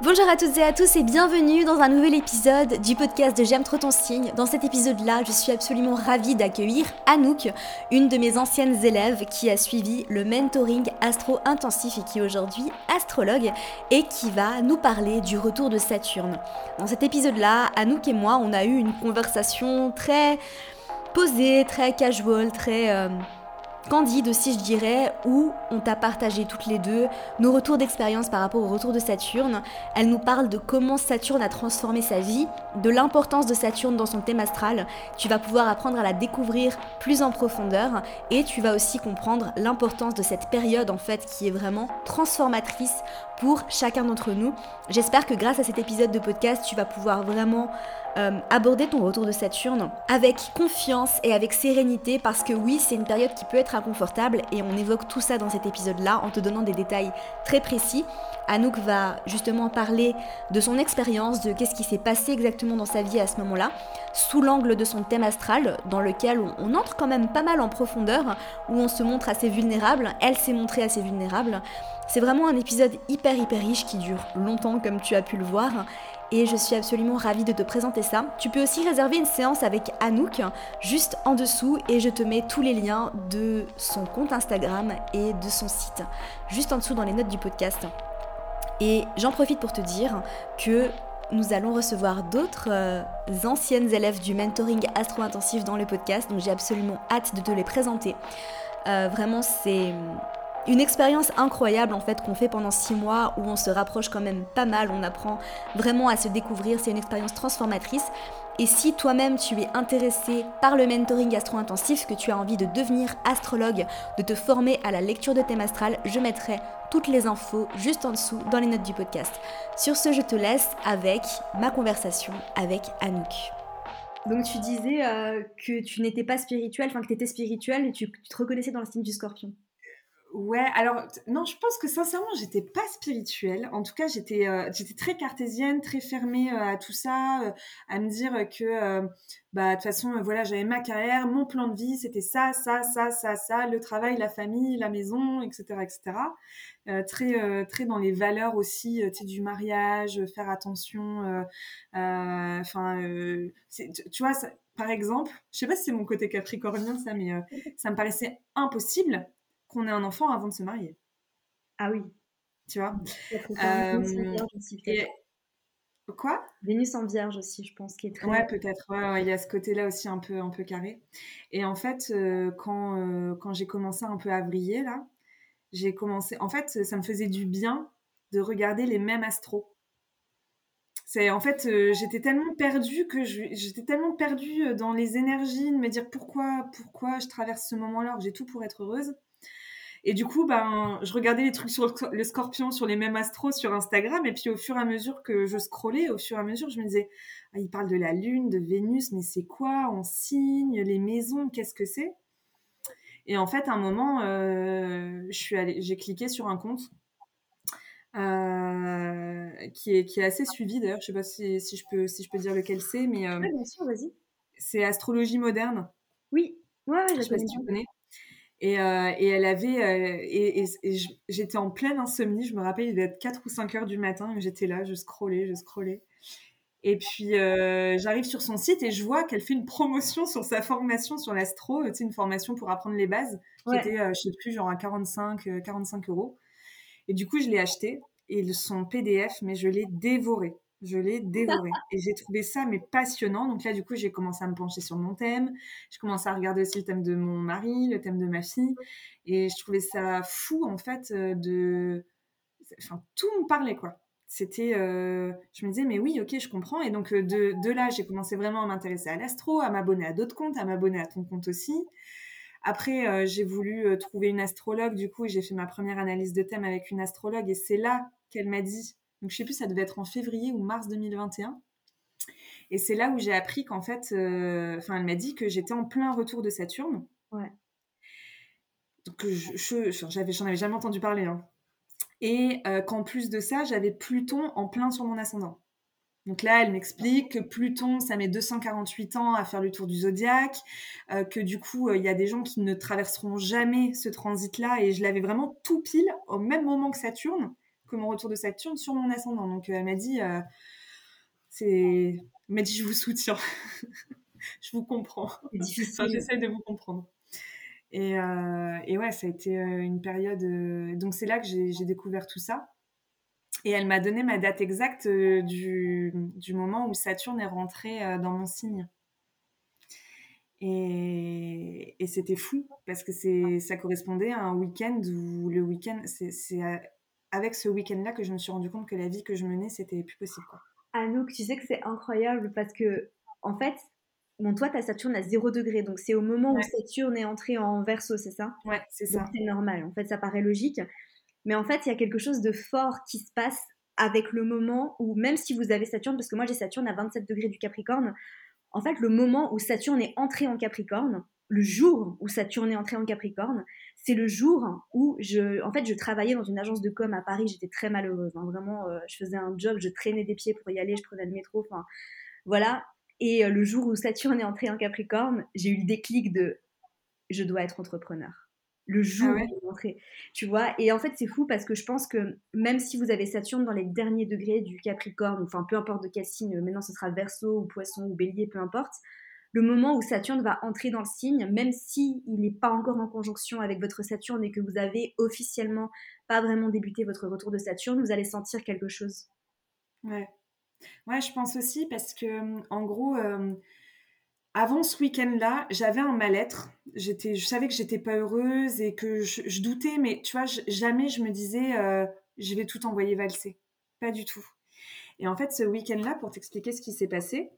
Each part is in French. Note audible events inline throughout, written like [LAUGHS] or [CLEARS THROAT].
Bonjour à toutes et à tous et bienvenue dans un nouvel épisode du podcast de J'aime trop ton signe. Dans cet épisode-là, je suis absolument ravie d'accueillir Anouk, une de mes anciennes élèves qui a suivi le mentoring astro intensif et qui est aujourd'hui astrologue et qui va nous parler du retour de Saturne. Dans cet épisode-là, Anouk et moi, on a eu une conversation très posée, très casual, très... Euh, Candide aussi, je dirais, où on t'a partagé toutes les deux nos retours d'expérience par rapport au retour de Saturne. Elle nous parle de comment Saturne a transformé sa vie, de l'importance de Saturne dans son thème astral. Tu vas pouvoir apprendre à la découvrir plus en profondeur et tu vas aussi comprendre l'importance de cette période en fait qui est vraiment transformatrice pour chacun d'entre nous. J'espère que grâce à cet épisode de podcast, tu vas pouvoir vraiment euh, aborder ton retour de Saturne avec confiance et avec sérénité parce que oui, c'est une période qui peut être inconfortable et on évoque tout ça dans cet épisode-là en te donnant des détails très précis. Anouk va justement parler de son expérience, de qu'est-ce qui s'est passé exactement dans sa vie à ce moment-là, sous l'angle de son thème astral, dans lequel on, entre quand même pas mal en profondeur, où on se montre assez vulnérable, elle s'est montrée assez vulnérable. C'est vraiment un épisode hyper hyper riche qui dure longtemps comme tu as pu le voir et je suis absolument ravie de te présenter ça. Tu peux aussi réserver une séance avec Anouk juste en dessous et je te mets tous les liens de son compte Instagram et de son site juste en dessous dans les notes du podcast. Et j'en profite pour te dire que nous allons recevoir d'autres euh, anciennes élèves du mentoring astro-intensif dans le podcast, donc j'ai absolument hâte de te les présenter. Euh, vraiment, c'est une expérience incroyable en fait qu'on fait pendant six mois où on se rapproche quand même pas mal, on apprend vraiment à se découvrir, c'est une expérience transformatrice. Et si toi-même tu es intéressé par le mentoring astro-intensif, que tu as envie de devenir astrologue, de te former à la lecture de thème astral, je mettrai toutes les infos juste en dessous dans les notes du podcast. Sur ce, je te laisse avec ma conversation avec Anouk. Donc tu disais euh, que tu n'étais pas spirituel, enfin que tu étais spirituel et tu, tu te reconnaissais dans le signe du scorpion. Ouais, alors non, je pense que sincèrement, j'étais pas spirituelle. En tout cas, j'étais euh, j'étais très cartésienne, très fermée euh, à tout ça, euh, à me dire que bah de toute façon, voilà, j'avais ma carrière, mon plan de vie, c'était ça, ça, ça, ça, ça, le travail, la famille, la maison, etc., etc. très très dans les valeurs aussi, tu sais, du mariage, faire attention. Enfin, tu vois, par exemple, je sais pas si c'est mon côté capricornien ça, mais ça me paraissait impossible qu'on ait un enfant avant de se marier. Ah oui. Tu vois? Euh, Quoi? Vénus en vierge aussi, je pense, qui est très... Ouais, peut-être. Ouais, il y a ce côté-là aussi un peu, un peu carré. Et en fait, euh, quand, euh, quand j'ai commencé un peu à briller, là, j'ai commencé... En fait, ça me faisait du bien de regarder les mêmes astros. C'est en fait, j'étais tellement perdue que j'étais tellement perdue dans les énergies, de me dire pourquoi, pourquoi je traverse ce moment-là, j'ai tout pour être heureuse. Et du coup, ben, je regardais les trucs sur le scorpion, sur les mêmes astros sur Instagram. Et puis, au fur et à mesure que je scrollais, au fur et à mesure, je me disais, ah, il parle de la Lune, de Vénus, mais c'est quoi On signe, les maisons, qu'est-ce que c'est? Et en fait, à un moment, euh, je suis allée, j'ai cliqué sur un compte euh, qui, est, qui est assez suivi d'ailleurs. Je sais pas si, si, je peux, si je peux dire lequel c'est, mais. Euh, bien sûr, vas-y. C'est Astrologie moderne. Oui, ouais, je sais pas si tu connais. Et, euh, et, elle avait. Euh, et, et, j'étais en pleine insomnie. Je me rappelle, il devait être 4 ou 5 heures du matin. J'étais là, je scrollais, je scrollais. Et puis, euh, j'arrive sur son site et je vois qu'elle fait une promotion sur sa formation sur l'astro. Tu sais, une formation pour apprendre les bases, qui était, je sais plus, genre à 45, 45 euros. Et du coup, je l'ai acheté. Et son PDF, mais je l'ai dévoré. Je l'ai dévoré. Et j'ai trouvé ça mais passionnant. Donc là, du coup, j'ai commencé à me pencher sur mon thème. Je commençais à regarder aussi le thème de mon mari, le thème de ma fille. Et je trouvais ça fou, en fait, euh, de... Enfin, tout me parlait, quoi. C'était... Euh, je me disais, mais oui, ok, je comprends. Et donc, euh, de, de là, j'ai commencé vraiment à m'intéresser à l'astro, à m'abonner à d'autres comptes, à m'abonner à ton compte aussi. Après, j'ai voulu trouver une astrologue. Du coup, j'ai fait ma première analyse de thème avec une astrologue. Et c'est là qu'elle m'a dit donc, je sais plus, ça devait être en février ou mars 2021. Et c'est là où j'ai appris qu'en fait, euh, enfin, elle m'a dit que j'étais en plein retour de Saturne. Ouais. Donc, je, j'avais, j'en avais jamais entendu parler. Hein. Et euh, qu'en plus de ça, j'avais Pluton en plein sur mon ascendant. Donc là, elle m'explique que Pluton, ça met 248 ans à faire le tour du zodiaque, euh, que du coup, il y a des gens qui ne traverseront jamais ce transit-là, et je l'avais vraiment tout pile au même moment que Saturne que mon retour de Saturne sur mon ascendant. Donc elle m'a dit, c'est, m'a dit je vous soutiens, [LAUGHS] je vous comprends. J'essaie de vous comprendre. Et, et, ouais, ça a été une période. donc c'est là que j'ai découvert tout ça. Et elle m'a donné ma date exacte euh, du, du, moment où Saturne est rentré euh, dans mon signe. Et, et c'était fou parce que ça correspondait à un week-end où le week-end, c'est avec ce week-end-là que je me suis rendu compte que la vie que je menais, c'était plus possible. Quoi. Anouk, tu sais que c'est incroyable parce que, en fait, bon, toi, ta Saturne à 0 degré, donc c'est au moment où Saturne est entré en verso, c'est ça? Ouais, c'est ça. C'est normal, en fait, ça paraît logique. Mais en fait, il y a quelque chose de fort qui se passe avec le moment où, même si vous avez Saturne, parce que moi j'ai Saturne à 27 degrés du Capricorne, en fait, le moment où Saturne est entré en Capricorne, le jour où Saturne est entré en Capricorne, c'est le jour où je, en fait, je travaillais dans une agence de com à Paris. J'étais très malheureuse, hein. vraiment. Euh, je faisais un job, je traînais des pieds pour y aller, je prenais le métro, enfin, voilà. Et euh, le jour où Saturne est entré en Capricorne, j'ai eu le déclic de, je dois être entrepreneur le jour ah où Tu vois Et en fait, c'est fou parce que je pense que même si vous avez Saturne dans les derniers degrés du Capricorne, enfin peu importe de quel signe, maintenant ce sera Verseau ou Poisson ou Bélier, peu importe, le moment où Saturne va entrer dans le signe, même si il n'est pas encore en conjonction avec votre Saturne et que vous avez officiellement pas vraiment débuté votre retour de Saturne, vous allez sentir quelque chose. Ouais. Ouais, je pense aussi parce que en gros. Euh, avant ce week-end-là, j'avais un mal-être. J'étais, je savais que j'étais pas heureuse et que je, doutais, mais tu vois, jamais je me disais, euh, je vais tout envoyer valser. Pas du tout. Et en fait, ce week-end-là, pour t'expliquer ce qui s'est passé,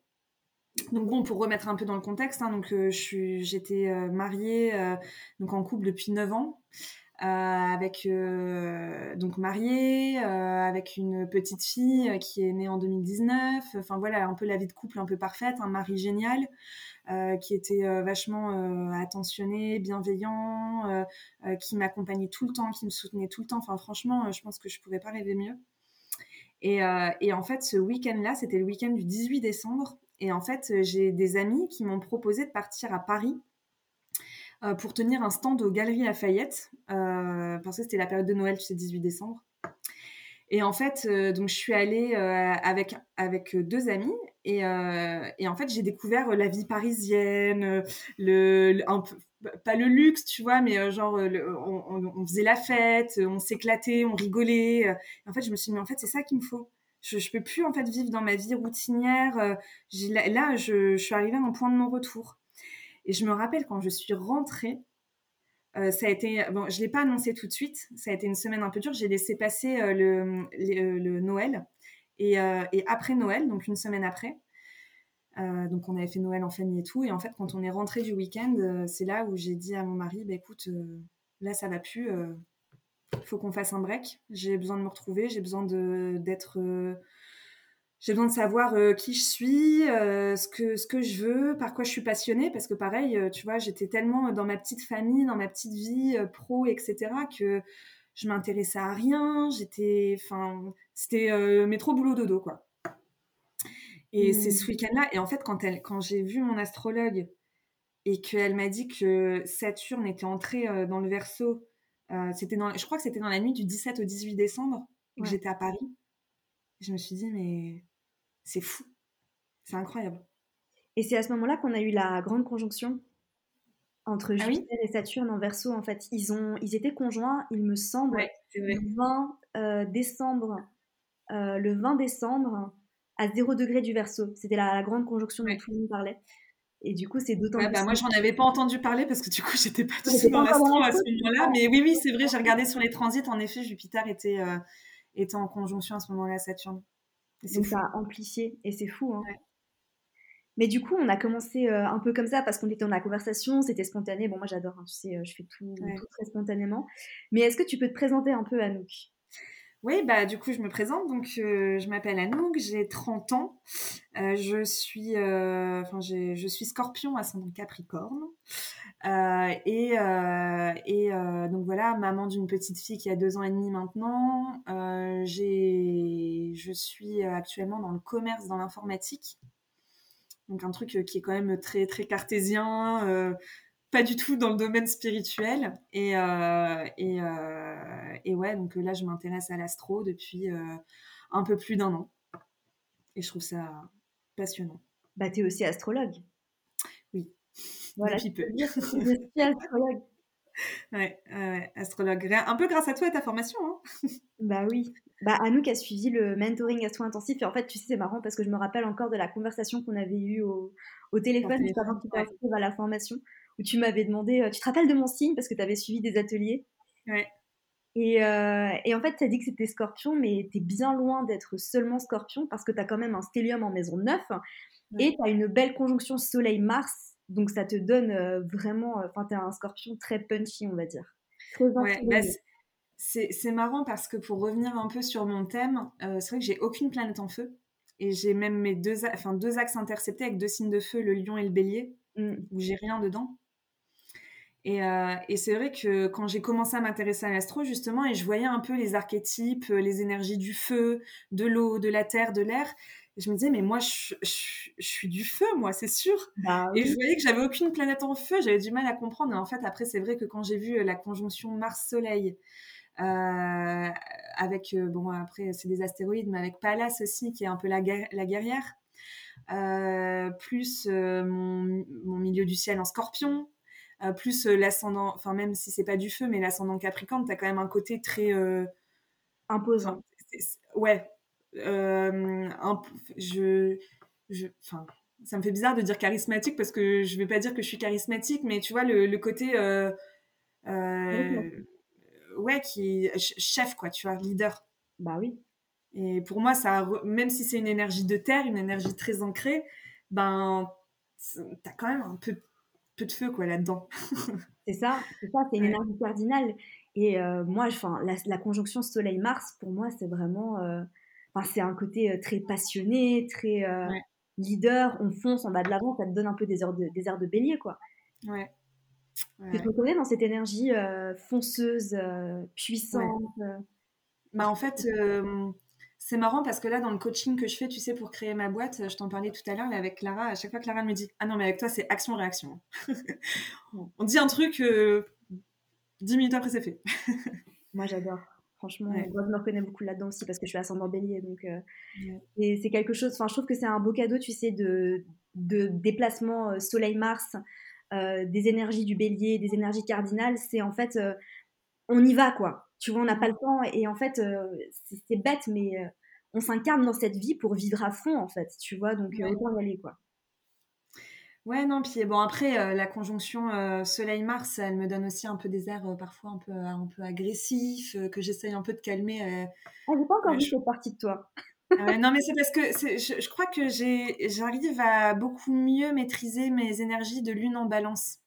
donc bon, pour remettre un peu dans le contexte, hein, donc euh, j'étais euh, mariée, donc en couple depuis 9 ans. Euh, avec euh, donc mariée, euh, avec une petite fille qui est née en 2019. Enfin voilà, un peu la vie de couple un peu parfaite, un mari génial qui était vachement attentionné, bienveillant, qui m'accompagnait tout le temps, qui me soutenait tout le temps. Enfin franchement, je pense que je pouvais pas rêver mieux. Et en fait, ce week-end-là, c'était le week-end du 18 décembre. Et en fait, j'ai des amis qui m'ont proposé de partir à Paris euh, pour tenir un stand aux Galeries Lafayette, euh, parce que c'était la période de Noël, tu sais, 18 décembre. Et en fait, euh, donc je suis allée avec, avec deux amis et, et en fait, j'ai découvert la vie parisienne, le, pas le luxe, tu vois, mais genre, on, faisait la fête, on s'éclatait, on rigolait. en fait, je me suis dit, mais en fait, c'est ça qu'il me faut. Je, je peux plus en fait vivre dans ma vie routinière. Là, là je, suis arrivée à un point de mon retour. Et je me rappelle quand je suis rentrée, euh, ça a été, bon, je l'ai pas annoncé tout de suite. Ça a été une semaine un peu dure. J'ai laissé passer euh, le, Noël et, euh, et, après Noël, donc une semaine après. donc on avait fait Noël en famille et tout. Et en fait, quand on est rentré du week-end, c'est là où j'ai dit à mon mari, bah, écoute, là ça va plus. Il faut qu'on fasse un break. J'ai besoin de me retrouver. J'ai besoin d'être j'ai besoin de savoir euh, qui je suis, euh, ce que ce que je veux, par quoi je suis passionnée, parce que pareil, euh, tu vois, j'étais tellement dans ma petite famille, dans ma petite vie pro, etc., que je m'intéressais à rien. J'étais, enfin, c'était métro boulot dodo quoi. Et c'est ce mmh. week-end-là. Et en fait, quand elle, quand j'ai vu mon astrologue et qu'elle m'a dit que Saturne était entré dans le Verseau, c'était dans, je crois que c'était dans la nuit du 17 au 18 décembre, que j'étais à Paris. Je me suis dit mais c'est fou. C'est incroyable. Et c'est à ce moment-là qu'on a eu la grande conjonction entre ah Jupiter et Saturne en verso. En fait, ils, ont, ils étaient conjoints, il me semble, le 20 euh, décembre. Euh, le 20 décembre à 0 degré du verso. C'était la, grande conjonction dont tout le monde parlait. Et du coup, c'est d'autant plus. Bah, moi, j'en avais pas entendu parler parce que du coup, [LAUGHS] j'étais pas tout dans l'astro à ce moment-là. Mais oui, oui, c'est vrai, j'ai regardé sur les transits. En effet, Jupiter était, euh, était en conjonction à ce moment-là, Saturne. Donc ça a amplifié et c'est fou. Hein. Mais du coup, on a commencé euh, un peu comme ça parce qu'on était dans la conversation, c'était spontané. Bon, moi j'adore, hein, tu sais, euh, je fais tout, très spontanément. Mais est-ce que tu peux te présenter un peu, Anouk? Oui, bah du coup je me présente. Donc euh, je m'appelle Anouk, j'ai 30 ans. je suis, enfin je suis Scorpion son Capricorne. Euh, et, euh, et euh, donc voilà, maman d'une petite fille qui a deux ans et demi maintenant. je suis actuellement dans le commerce, dans l'informatique. Donc un truc qui est quand même très très cartésien. Pas du tout dans le domaine spirituel. Et, et, et, ouais, donc là, je m'intéresse à l'astro depuis un peu plus d'un an. Et je trouve ça passionnant. Bah, tu es aussi astrologue. Oui. Voilà, depuis peu. Je suis [LAUGHS] astrologue. Ouais, astrologue. Un peu grâce à toi et ta formation. Hein [LAUGHS] bah oui. Bah Anouk a suivi le mentoring astro intensif et en fait, tu sais, c'est marrant parce que je me rappelle encore de la conversation qu'on avait eue au, au téléphone juste avant que tu à la formation où tu m'avais demandé, euh, tu te rappelles de mon signe parce que tu avais suivi des ateliers? Ouais. Et, euh, et, en fait, tu as dit que c'était scorpion, mais tu es bien loin d'être seulement scorpion parce que tu as quand même un stellium en maison 9 et tu as une belle conjonction soleil-mars. Donc ça te donne euh, vraiment, enfin, tu as un scorpion très punchy, on va dire. ouais, bah, c'est marrant parce que pour revenir un peu sur mon thème, c'est vrai que j'ai aucune planète en feu. Et j'ai même mes deux, enfin, deux axes interceptés avec deux signes de feu, le lion et le bélier, mmh. où j'ai rien dedans. Euh, et, c'est vrai que quand j'ai commencé à m'intéresser à l'astro, justement, et je voyais un peu les archétypes, euh, les énergies du feu, de l'eau, de la terre, de l'air, je me disais, mais moi, je, suis du feu, moi, c'est sûr. Bah et je voyais que j'avais aucune planète en feu, j'avais du mal à comprendre. Et en fait, après, c'est vrai que quand j'ai vu euh, la conjonction Mars-Soleil, avec, bon, après, c'est des astéroïdes, mais avec Pallas aussi, qui est un peu la, la guerrière, plus mon, mon, milieu du ciel en scorpion, euh, plus euh, l'ascendant, enfin même si c'est pas du feu, mais l'ascendant Capricorne, tu as quand même un côté très euh, imposant. Ouais. Un, je, je, enfin, ça me fait bizarre de dire charismatique parce que je vais pas dire que je suis charismatique, mais tu vois le, le côté ouais qui chef quoi, tu vois, leader. Bah oui. Et pour moi, ça, même si c'est une énergie de terre, une énergie très ancrée, ben, t'as quand même un peu de feu quoi là-dedans. [LAUGHS] c'est ça, c'est ça, c'est une énergie cardinale. Et euh, moi, enfin, la, conjonction Soleil-Mars, pour moi, c'est vraiment, euh, enfin, c'est un côté euh, très passionné, très leader. On fonce, on va de l'avant, ça te donne un peu des heures de, des airs de bélier, quoi. Ouais. Tu te reconnais dans cette énergie fonceuse, puissante. Bah en fait, c'est marrant parce que là, dans le coaching que je fais, tu sais, pour créer ma boîte, je t'en parlais tout à l'heure, avec Clara, à chaque fois, Clara me dit Ah non, mais avec toi, c'est action-réaction. [LAUGHS] On dit un truc, euh, dix minutes après, c'est fait. [LAUGHS] Moi, j'adore. Franchement, je me reconnais beaucoup là-dedans aussi parce que je suis ascendant bélier. Donc, euh, et c'est quelque chose, enfin, je trouve que c'est un beau cadeau, tu sais, de, de déplacement euh, Soleil-Mars, des énergies du bélier, des énergies cardinales. C'est en fait, on y va, quoi tu vois, on n'a pas le temps. Et en fait, c'est bête, mais on s'incarne dans cette vie pour vivre à fond, en fait, tu vois, donc ouais. autant y aller, quoi. Ouais, non, puis bon, après, la conjonction Soleil-Mars, elle me donne aussi un peu des airs parfois un peu, un peu agressifs, que j'essaye un peu de calmer. Ah, j'ai pas encore vu cette partie de toi. Non, mais c'est parce que je, je, crois que j'arrive à beaucoup mieux maîtriser mes énergies de lune en balance,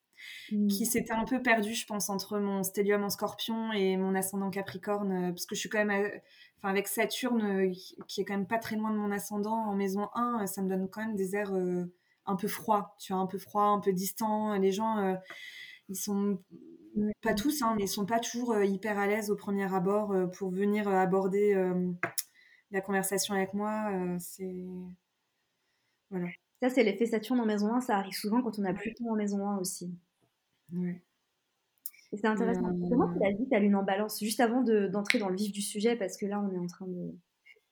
qui mmh. s'était un peu perdu, je pense, entre mon stellium en scorpion et mon ascendant capricorne, parce que je suis quand même avec Saturne, euh, qui est quand même pas très loin de mon ascendant en maison 1, euh, ça me donne quand même des airs euh, un peu froids, tu vois, un peu froid, un peu distant. Les gens, ils sont pas tous, hein, mais ils sont pas toujours hyper à l'aise au premier abord pour venir aborder la conversation avec moi. c'est voilà. Ça, c'est l'effet Saturne en maison 1. Ça arrive souvent quand on a Pluton en maison 1 aussi. Ouais. Et c'est intéressant. Comment tu l'as dit, ta lune en balance, juste avant d'entrer dans le vif du sujet, parce que là, on est en train de...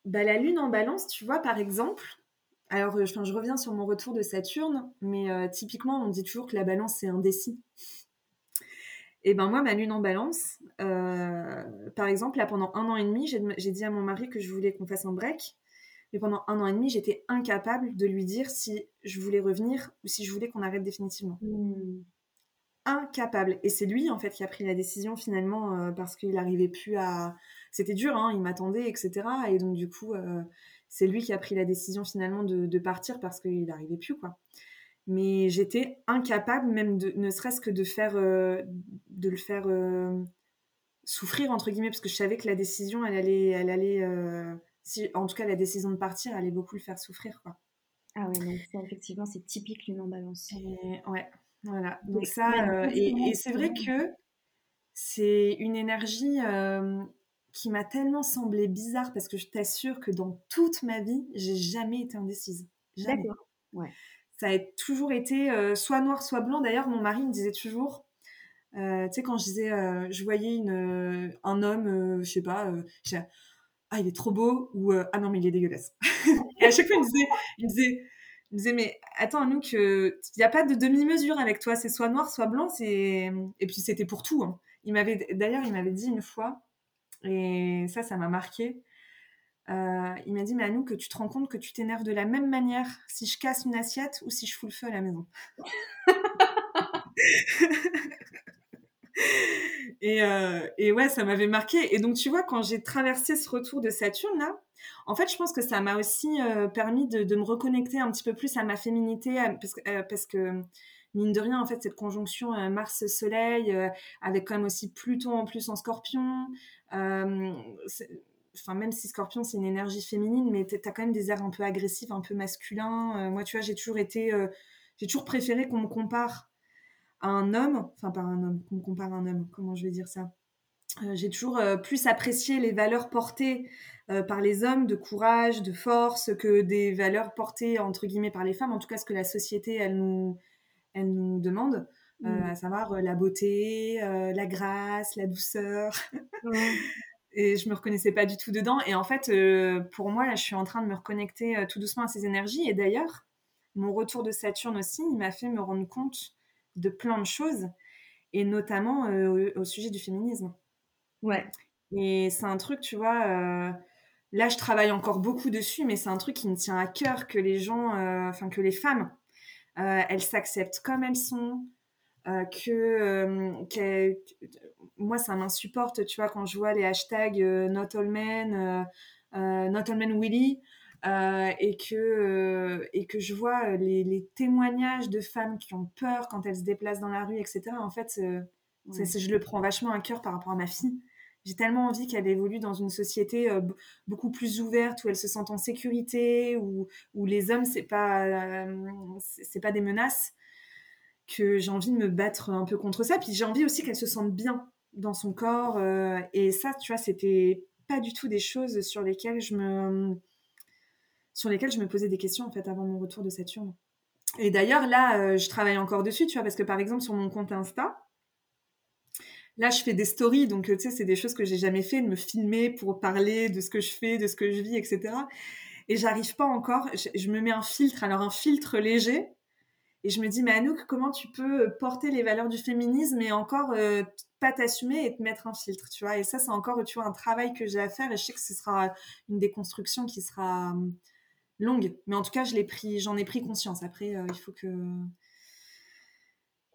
Bah, la lune en balance, tu vois, par exemple, alors je, je reviens sur mon retour de Saturne, mais euh, typiquement, on dit toujours que la balance, c'est indécis. Et ben moi, ma lune en balance, euh, par exemple, là, pendant un an et demi, j'ai dit à mon mari que je voulais qu'on fasse un break. Mais pendant un an et demi, j'étais incapable de lui dire si je voulais revenir ou si je voulais qu'on arrête définitivement. Mmh incapable. Et c'est lui, en fait, qui a pris la décision finalement euh, parce qu'il n'arrivait plus à. C'était dur, hein, il m'attendait, etc. Et donc, du coup, euh, c'est lui qui a pris la décision finalement de, partir parce qu'il n'arrivait plus, quoi. Mais j'étais incapable, même de, ne serait-ce que de faire, euh, de le faire souffrir entre guillemets, parce que je savais que la décision, elle allait, elle allait, si, en tout cas, la décision de partir allait beaucoup le faire souffrir, quoi. Ah ouais, donc ça, effectivement, c'est typique l'une en balance. ouais. Voilà, donc ça, euh, et, c'est vrai que c'est une énergie qui m'a tellement semblé bizarre parce que je t'assure que dans toute ma vie, j'ai jamais été indécise. Jamais. Ouais. ça a toujours été soit noir, soit blanc. D'ailleurs, mon mari me disait toujours, tu sais, quand je disais, je voyais une, un homme, je sais pas, ah, il est trop beau, ou ah non, mais il est dégueulasse. [LAUGHS] et à chaque fois, il me disait, il me disait, il me disait mais attends, nous, il n'y a pas de demi-mesure avec toi, c'est soit noir, soit blanc, et puis c'était pour tout. Hein. Il m'avait, d'ailleurs, il m'avait dit une fois, et ça, ça m'a marqué. Euh, il m'a dit, mais nous que tu te rends compte que tu t'énerves de la même manière si je casse une assiette ou si je fous le feu à la maison? [LAUGHS] et, euh, et, ouais, ça m'avait marqué. Et donc, tu vois, quand j'ai traversé ce retour de Saturne, là, en fait, je pense que ça m'a aussi euh, permis de, me reconnecter un petit peu plus à ma féminité, parce, parce, que, mine de rien, en fait, cette conjonction Mars-Soleil, avec quand même aussi Pluton en plus en scorpion, enfin même si Scorpion c'est une énergie féminine, mais tu as quand même des airs un peu agressifs, un peu masculins. Euh, moi, tu vois, j'ai toujours été, euh, j'ai toujours préféré qu'on me compare à un homme, enfin pas un homme, qu'on me compare à un homme. Comment je vais dire ça euh, J'ai toujours plus apprécié les valeurs portées par les hommes de courage, de force, que des valeurs portées entre guillemets par les femmes. En tout cas, ce que la société elle nous, elle nous demande. Mmh. à savoir la beauté, la grâce, la douceur. [LAUGHS] et je me reconnaissais pas du tout dedans. Et en fait, euh, pour moi, là, je suis en train de me reconnecter euh, tout doucement à ces énergies. Et d'ailleurs, mon retour de Saturne aussi, il m'a fait me rendre compte de plein de choses, et notamment euh, au, sujet du féminisme. Ouais. Et c'est un truc, tu vois, là, je travaille encore beaucoup dessus, mais c'est un truc qui me tient à cœur que les gens, enfin, que les femmes, elles s'acceptent comme elles sont, que, moi, ça m'insupporte, tu vois, quand je vois les hashtags euh, Not All Men, euh, euh, Not All Men Willy, et, que, et que je vois les, témoignages de femmes qui ont peur quand elles se déplacent dans la rue, etc. En fait, je le prends vachement à cœur par rapport à ma fille. J'ai tellement envie qu'elle évolue dans une société beaucoup plus ouverte où elle se sent en sécurité, où, où les hommes c'est pas c'est pas des menaces, que j'ai envie de me battre un peu contre ça. Puis j'ai envie aussi qu'elle se sente bien dans son corps. Euh, et ça, tu vois, c'était pas du tout des choses sur lesquelles je me sur lesquelles je me posais des questions en fait avant mon retour de Saturne. Et d'ailleurs là, euh, je travaille encore dessus, tu vois, parce que par exemple sur mon compte Insta, là je fais des stories, donc tu sais c'est des choses que j'ai jamais fait, de me filmer pour parler de ce que je fais, de ce que je vis, etc. Et j'arrive pas encore. je, me mets un filtre, alors un filtre léger, et je me dis, mais Anouk, comment tu peux porter les valeurs du féminisme et encore euh, pas t'assumer et te mettre un filtre, tu vois? Et ça, c'est encore, tu vois, un travail que j'ai à faire et je sais que ce sera une déconstruction qui sera hum, longue. Mais en tout cas, je l'ai pris, j'en ai pris conscience. Après, euh, il faut que...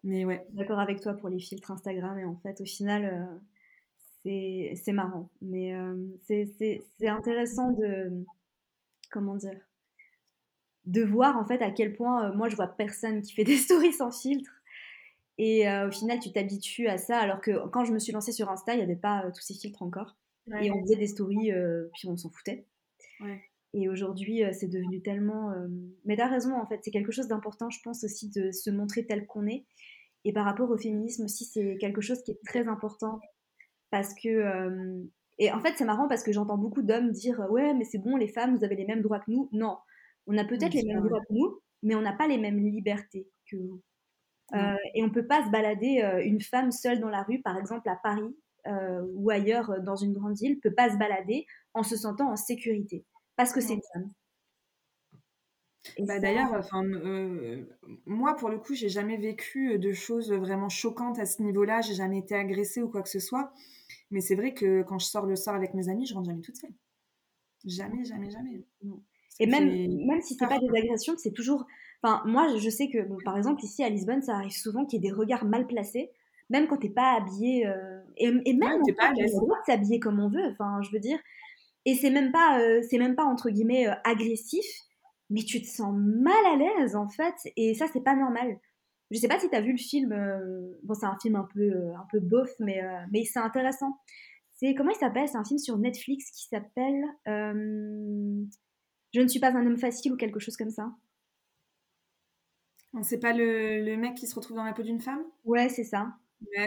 Mais ouais. D'accord avec toi pour les filtres Instagram et en fait, au final, euh, c'est marrant. Mais c'est intéressant de... Comment dire de voir en fait à quel point euh, moi je vois personne qui fait des [LAUGHS] stories sans filtre. Et euh, au final, tu t'habitues à ça, alors que quand je me suis lancée sur Insta, il n'y avait pas euh, tous ces filtres encore. Et on faisait des stories, puis on s'en foutait. Et aujourd'hui, c'est devenu tellement. Mais t'as raison, en fait, c'est quelque chose d'important, je pense aussi, de se montrer tel qu'on est. Et par rapport au féminisme aussi, c'est quelque chose qui est très important. Parce que. Et en fait, c'est marrant parce que j'entends beaucoup d'hommes dire Ouais, mais c'est bon, les femmes, vous avez les mêmes droits que nous. Non, on a peut-être les mêmes droits que nous, mais on n'a pas les mêmes libertés que vous. Euh, et on ne peut pas se balader, euh, une femme seule dans la rue, par exemple à Paris euh, ou ailleurs dans une grande ville, peut pas se balader en se sentant en sécurité, parce que c'est une femme. Bah, D'ailleurs, enfin, moi, pour le coup, j'ai jamais vécu de choses vraiment choquantes à ce niveau-là. J'ai jamais été agressée ou quoi que ce soit. Mais c'est vrai que quand je sors le soir avec mes amis, je rentre jamais toute seule. Jamais, jamais, jamais. Et même, même si c'est pas des agressions, c'est toujours. Enfin, moi, je sais que, par exemple, ici à Lisbonne, ça arrive souvent qu'il y ait des regards mal placés, même quand t'es pas habillé. Euh, et, même, on le droit de s'habiller comme on veut. Enfin, je veux dire. Et c'est même pas, euh, c'est même pas entre guillemets euh, agressif, mais tu te sens mal à l'aise en fait. Et ça, c'est pas normal. Je sais pas si tu as vu le film. bon, c'est un film un peu, un peu bof, mais, mais c'est intéressant. C'est comment il s'appelle? C'est un film sur Netflix qui s'appelle. Je ne suis pas un homme facile ou quelque chose comme ça. C'est pas le, mec qui se retrouve dans la peau d'une femme? Ouais, c'est ça.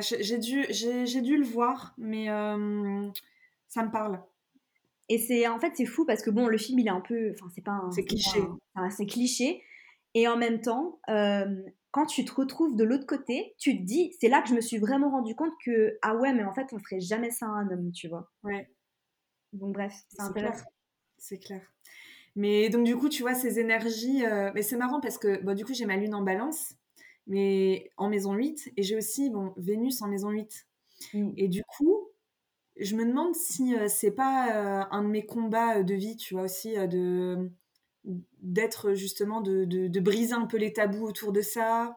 J'ai dû, dû le voir, mais euh, ça me parle. Et c'est en fait c'est fou parce que bon le film il est un peu, enfin c'est pas c'est cliché, c'est cliché. Et en même temps, quand tu te retrouves de l'autre côté, tu te dis, c'est là que je me suis vraiment rendu compte que, ah ouais, mais en fait, on ferait jamais ça à un homme, tu vois. Ouais. Donc bref, c'est intéressant. C'est clair. Mais donc du coup, tu vois, ces énergies, mais c'est marrant parce que, bon, du coup, j'ai ma lune en balance, mais en maison 8, et j'ai aussi, bon, Vénus en maison 8. Mmh. Et du coup, je me demande si c'est pas un de mes combats de vie, tu vois, aussi, d'être justement de, briser un peu les tabous autour de ça,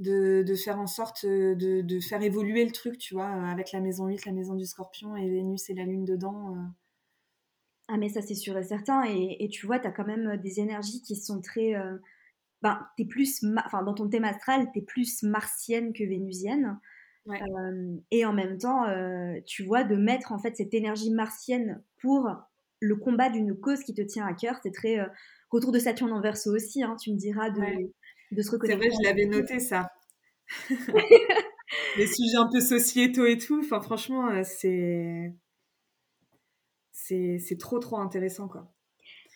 de, de faire en sorte de, faire évoluer le truc, tu vois, avec la maison 8, la maison du scorpion et Vénus et la lune dedans. Ah mais ça c'est sûr et certain, et, tu vois, tu as quand même des énergies qui sont très... Ben, plus, enfin, dans ton thème astral, tu es plus martienne que vénusienne. Et en même temps, tu vois, de mettre en fait cette énergie martienne pour le combat d'une cause qui te tient à cœur, c'est très retour de Saturne en verso aussi, hein, tu me diras de, de se reconnaître. C'est vrai, je l'avais noté ça. [LAUGHS] Les sujets un peu sociétaux et tout, enfin franchement, c'est c'est trop trop intéressant quoi.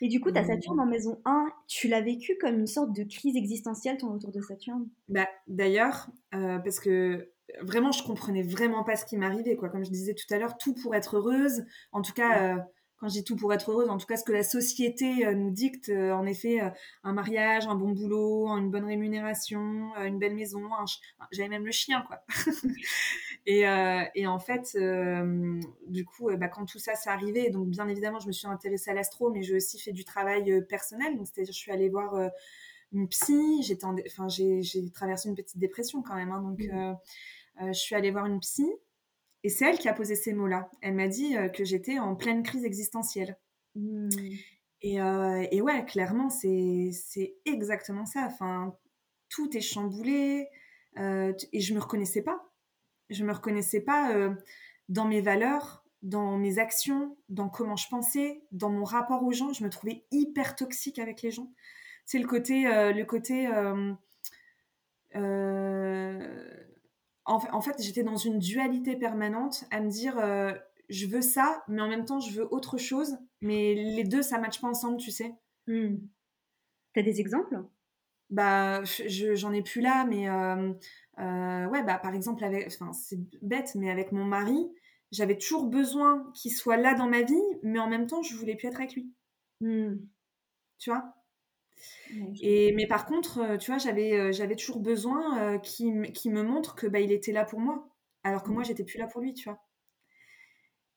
Et du coup, ta Saturne en maison 1, tu l'as vécu comme une sorte de crise existentielle, ton retour de Saturne? Bah, D'ailleurs, euh, parce que vraiment, je comprenais vraiment pas ce qui m'arrivait. quoi. Comme je disais tout à l'heure, tout pour être heureuse. En tout cas, euh, quand je dis tout pour être heureuse, en tout cas ce que la société euh, nous dicte, euh, en effet, un mariage, un bon boulot, une bonne rémunération, une belle maison, j'avais même le chien, quoi. [LAUGHS] et, et, en fait, du coup, bah, quand tout ça s'est arrivé, donc bien évidemment, je me suis intéressée à l'astro, mais j'ai aussi fait du travail personnel, donc c'est-à-dire je suis allée voir une psy, j'étais enfin, j'ai traversé une petite dépression quand même, hein, donc mmh. Je suis allée voir une psy. Et c'est elle qui a posé ces mots-là. Elle m'a dit euh, que j'étais en pleine crise existentielle. Mmh. Euh, et, ouais, clairement, c'est exactement ça. Enfin, tout est chamboulé euh, et je me reconnaissais pas. Je me reconnaissais pas dans mes valeurs, dans mes actions, dans comment je pensais, dans mon rapport aux gens. Je me trouvais hyper toxique avec les gens. C'est le côté, le côté en, fait, j'étais dans une dualité permanente à me dire euh, je veux ça, mais en même temps, je veux autre chose. Mais les deux, ça ne matche pas ensemble, tu sais. Hmm. Tu as des exemples? Bah, j'en ai plus là, mais euh, euh, ouais, bah, par exemple, avec, c'est bête, mais avec mon mari, j'avais toujours besoin qu'il soit là dans ma vie, mais en même temps, je voulais plus être avec lui. Hmm. Tu vois? Et, mais par contre, euh, tu vois, j'avais, euh, j'avais toujours besoin euh, qu'il, me montre que bah, il était là pour moi, alors que moi, mmh. j'étais plus là pour lui, tu vois.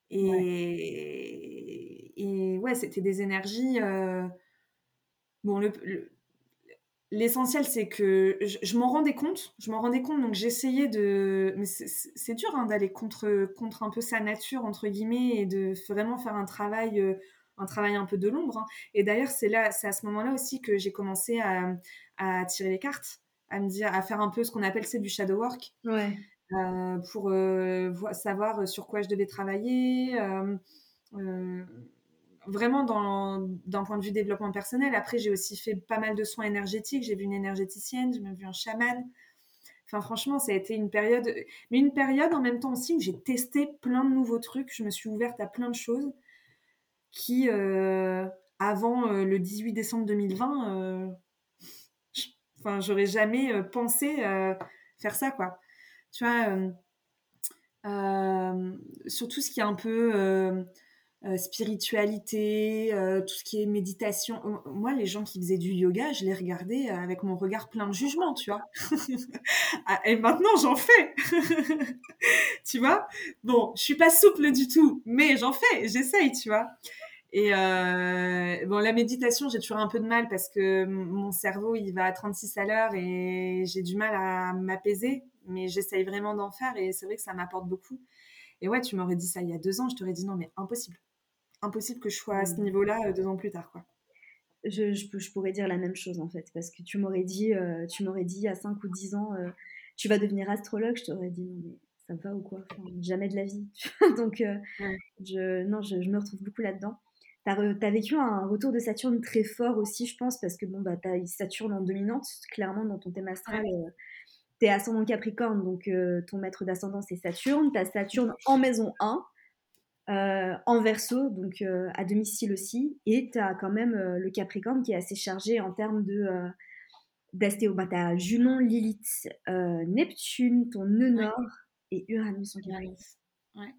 Et ouais, et ouais c'était des énergies. Bon, le, l'essentiel, c'est que je, m'en rendais compte, je m'en rendais compte, donc j'essayais de. Mais c'est, dur hein, d'aller contre, contre un peu sa nature, entre guillemets, et de vraiment faire un travail un travail un peu de l'ombre. Hein. Et d'ailleurs, c'est là, c'est à ce moment-là aussi que j'ai commencé à, tirer les cartes, à me dire, à faire un peu ce qu'on appelle c'est du shadow work, euh, pour euh, savoir sur quoi je devais travailler. Euh, vraiment d'un point de vue développement personnel. Après, j'ai aussi fait pas mal de soins énergétiques. J'ai vu une énergéticienne, j'ai même vu un chaman. Enfin, franchement, ça a été une période, mais une période en même temps aussi où j'ai testé plein de nouveaux trucs. Je me suis ouverte à plein de choses qui, euh, avant euh, le 18 décembre 2020, euh, enfin, j'aurais jamais pensé faire ça, quoi. Tu vois, surtout ce qui est un peu spiritualité, tout ce qui est méditation. Moi, les gens qui faisaient du yoga, je les regardais avec mon regard plein de jugement, tu vois. [LAUGHS] Ah, et maintenant, j'en fais. [LAUGHS] tu vois? Bon, je suis pas souple du tout, mais j'en fais, j'essaye, tu vois. Et euh, bon, la méditation, j'ai toujours un peu de mal parce que mon cerveau, il va à 36 à l'heure et j'ai du mal à m'apaiser. Mais j'essaye vraiment d'en faire et c'est vrai que ça m'apporte beaucoup. Et ouais, tu m'aurais dit ça il y a deux ans, je t'aurais dit non, mais impossible. Impossible que je sois à ce mmh. niveau-là euh, deux ans plus tard, quoi. Je, je, pourrais dire la même chose en fait, parce que tu m'aurais dit, euh, tu m'aurais dit à 5 ou 10 ans, tu vas devenir astrologue, je t'aurais dit non mais ça va ou quoi, jamais de la vie. [LAUGHS] Donc je, non, je, me retrouve beaucoup là-dedans. Tu as, vécu un retour de Saturne très fort aussi, je pense, parce que bon, bah, tu as Saturne en dominante, clairement, dans ton thème astral. Euh, tu es ascendant Capricorne, donc euh, ton maître d'ascendant, c'est Saturne. Tu as Saturne en maison 1, euh, en verso, donc à domicile aussi. Et tu as quand même le Capricorne qui est assez chargé en termes de d'astéo, bah, t'as Junon, Lilith, euh, Neptune, ton nœud nord et Uranus en Uranus. Ouais.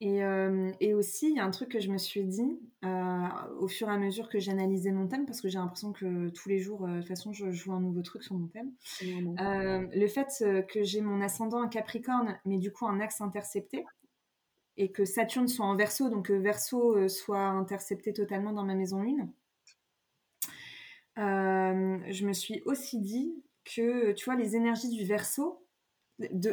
Et, euh, et, aussi, il y a un truc que je me suis dit euh, au fur et à mesure que j'analysais mon thème, parce que j'ai l'impression que tous les jours, de toute façon, je joue un nouveau truc sur mon thème. le fait que j'ai mon ascendant en Capricorne, mais du coup un axe intercepté, et que Saturne soit en verso, donc que verso soit intercepté totalement dans ma maison 1, je me suis aussi dit que, tu vois, les énergies du verso,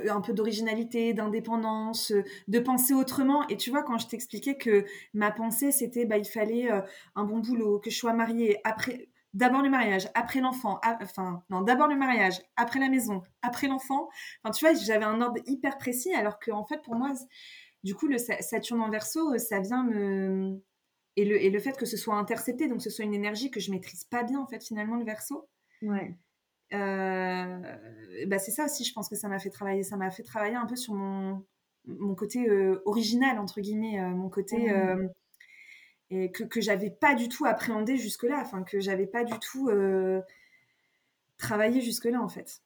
un peu d'originalité, d'indépendance, de penser autrement. Et tu vois, quand je t'expliquais que ma pensée, c'était bah, il fallait euh, un bon boulot, que je sois mariée, après, d'abord le mariage, après l'enfant, enfin, non, d'abord le mariage, après la maison, après l'enfant. Enfin, tu vois, j'avais un ordre hyper précis, alors que, en fait, pour moi, du coup, le Saturne en verso, ça vient me. Et le, et le fait que ce soit intercepté, donc ce soit une énergie que je maîtrise pas bien, en fait, finalement, le verso. Ouais. Euh, bah c'est ça aussi, je pense que ça m'a fait travailler. Ça m'a fait travailler un peu sur mon, mon côté euh, original, entre guillemets, euh, mon côté et que, que j'avais pas du tout appréhendé jusque-là, enfin, que j'avais pas du tout travaillé jusque-là, en fait.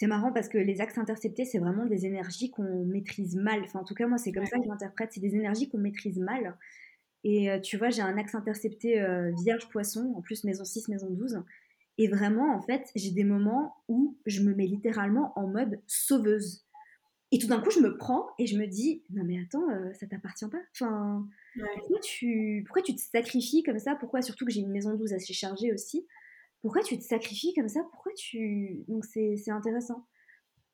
C'est marrant parce que les axes interceptés, c'est vraiment des énergies qu'on maîtrise mal. Enfin, en tout cas, moi, c'est comme ça que je l'interprète. C'est des énergies qu'on maîtrise mal. Et tu vois, j'ai un axe intercepté vierge-poisson, en plus maison 6, maison 12. Et vraiment, en fait, j'ai des moments où je me mets littéralement en mode sauveuse. Et tout d'un coup, je me prends et je me dis, non mais attends, euh, ça t'appartient pas. Enfin, pourquoi, tu, pourquoi tu te sacrifies comme ça? Pourquoi, surtout que j'ai une maison 12 assez chargée aussi, pourquoi tu te sacrifies comme ça? Pourquoi tu... Donc c'est intéressant.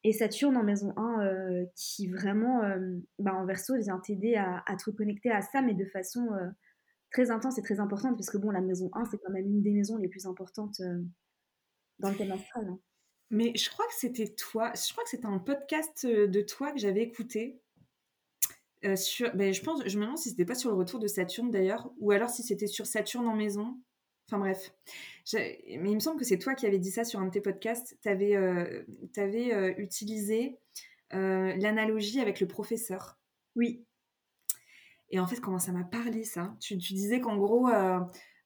Et Saturne en maison 1, euh, qui vraiment, euh, bah, en verso, vient t'aider à, te reconnecter à ça, mais de façon très intense et très importante, parce que bon, la maison 1, c'est quand même une des maisons les plus importantes euh, dans le thème astral. Hein. Mais je crois que c'était toi, je crois que c'était un podcast euh, de toi que j'avais écouté. Euh, sur, ben, je pense, je me demande si c'était pas sur le retour de Saturne d'ailleurs, ou alors si c'était sur Saturne en maison. Enfin bref. Mais il me semble que c'est toi qui avais dit ça sur un de tes podcasts. Tu avais, avais utilisé l'analogie avec le professeur. Oui. Et en fait, comment ça m'a parlé ça? Tu, disais qu'en gros, euh,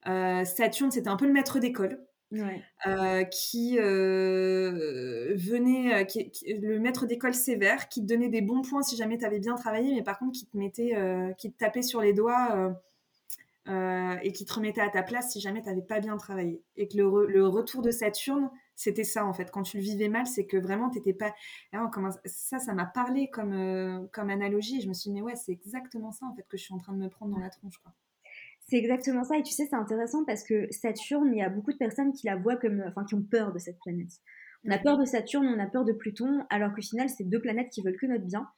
euh, Saturne, c'était un peu le maître d'école. Euh, qui venait, qui, le maître d'école sévère, qui te donnait des bons points si jamais tu avais bien travaillé, mais par contre qui te mettait, qui te tapait sur les doigts et qui te remettait à ta place si jamais tu n'avais pas bien travaillé. Et que le, le retour de Saturne, c'était ça en fait. Quand tu le vivais mal, c'est que vraiment t'étais pas. Ça, ça m'a parlé comme euh, comme analogie. je me suis dit mais ouais, c'est exactement ça en fait que je suis en train de me prendre dans la tronche quoi. C'est exactement ça. Et tu sais, c'est intéressant parce que Saturne, il y a beaucoup de personnes qui la voient comme, enfin, qui ont peur de cette planète. On a peur de Saturne, on a peur de Pluton, alors qu'au final, c'est deux planètes qui veulent que notre bien.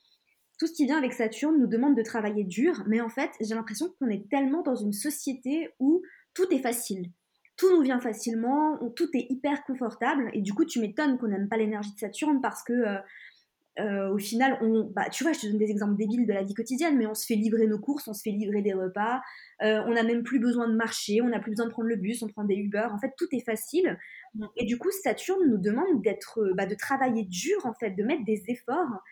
Tout ce qui vient avec Saturne nous demande de travailler dur, mais en fait, j'ai l'impression qu'on est tellement dans une société où tout est facile tout nous vient facilement, tout est hyper confortable, et du coup, tu m'étonnes qu'on n'aime pas l'énergie de Saturne parce que, euh, euh, au final, on, bah, tu vois, je te donne des exemples débiles de la vie quotidienne, mais on se fait livrer nos courses, on se fait livrer des repas, euh, on n'a même plus besoin de marcher, on n'a plus besoin de prendre le bus, on prend des Uber, en fait, tout est facile. Mm. Et du coup, Saturne nous demande d'être, bah, de travailler dur, en fait, de mettre des efforts.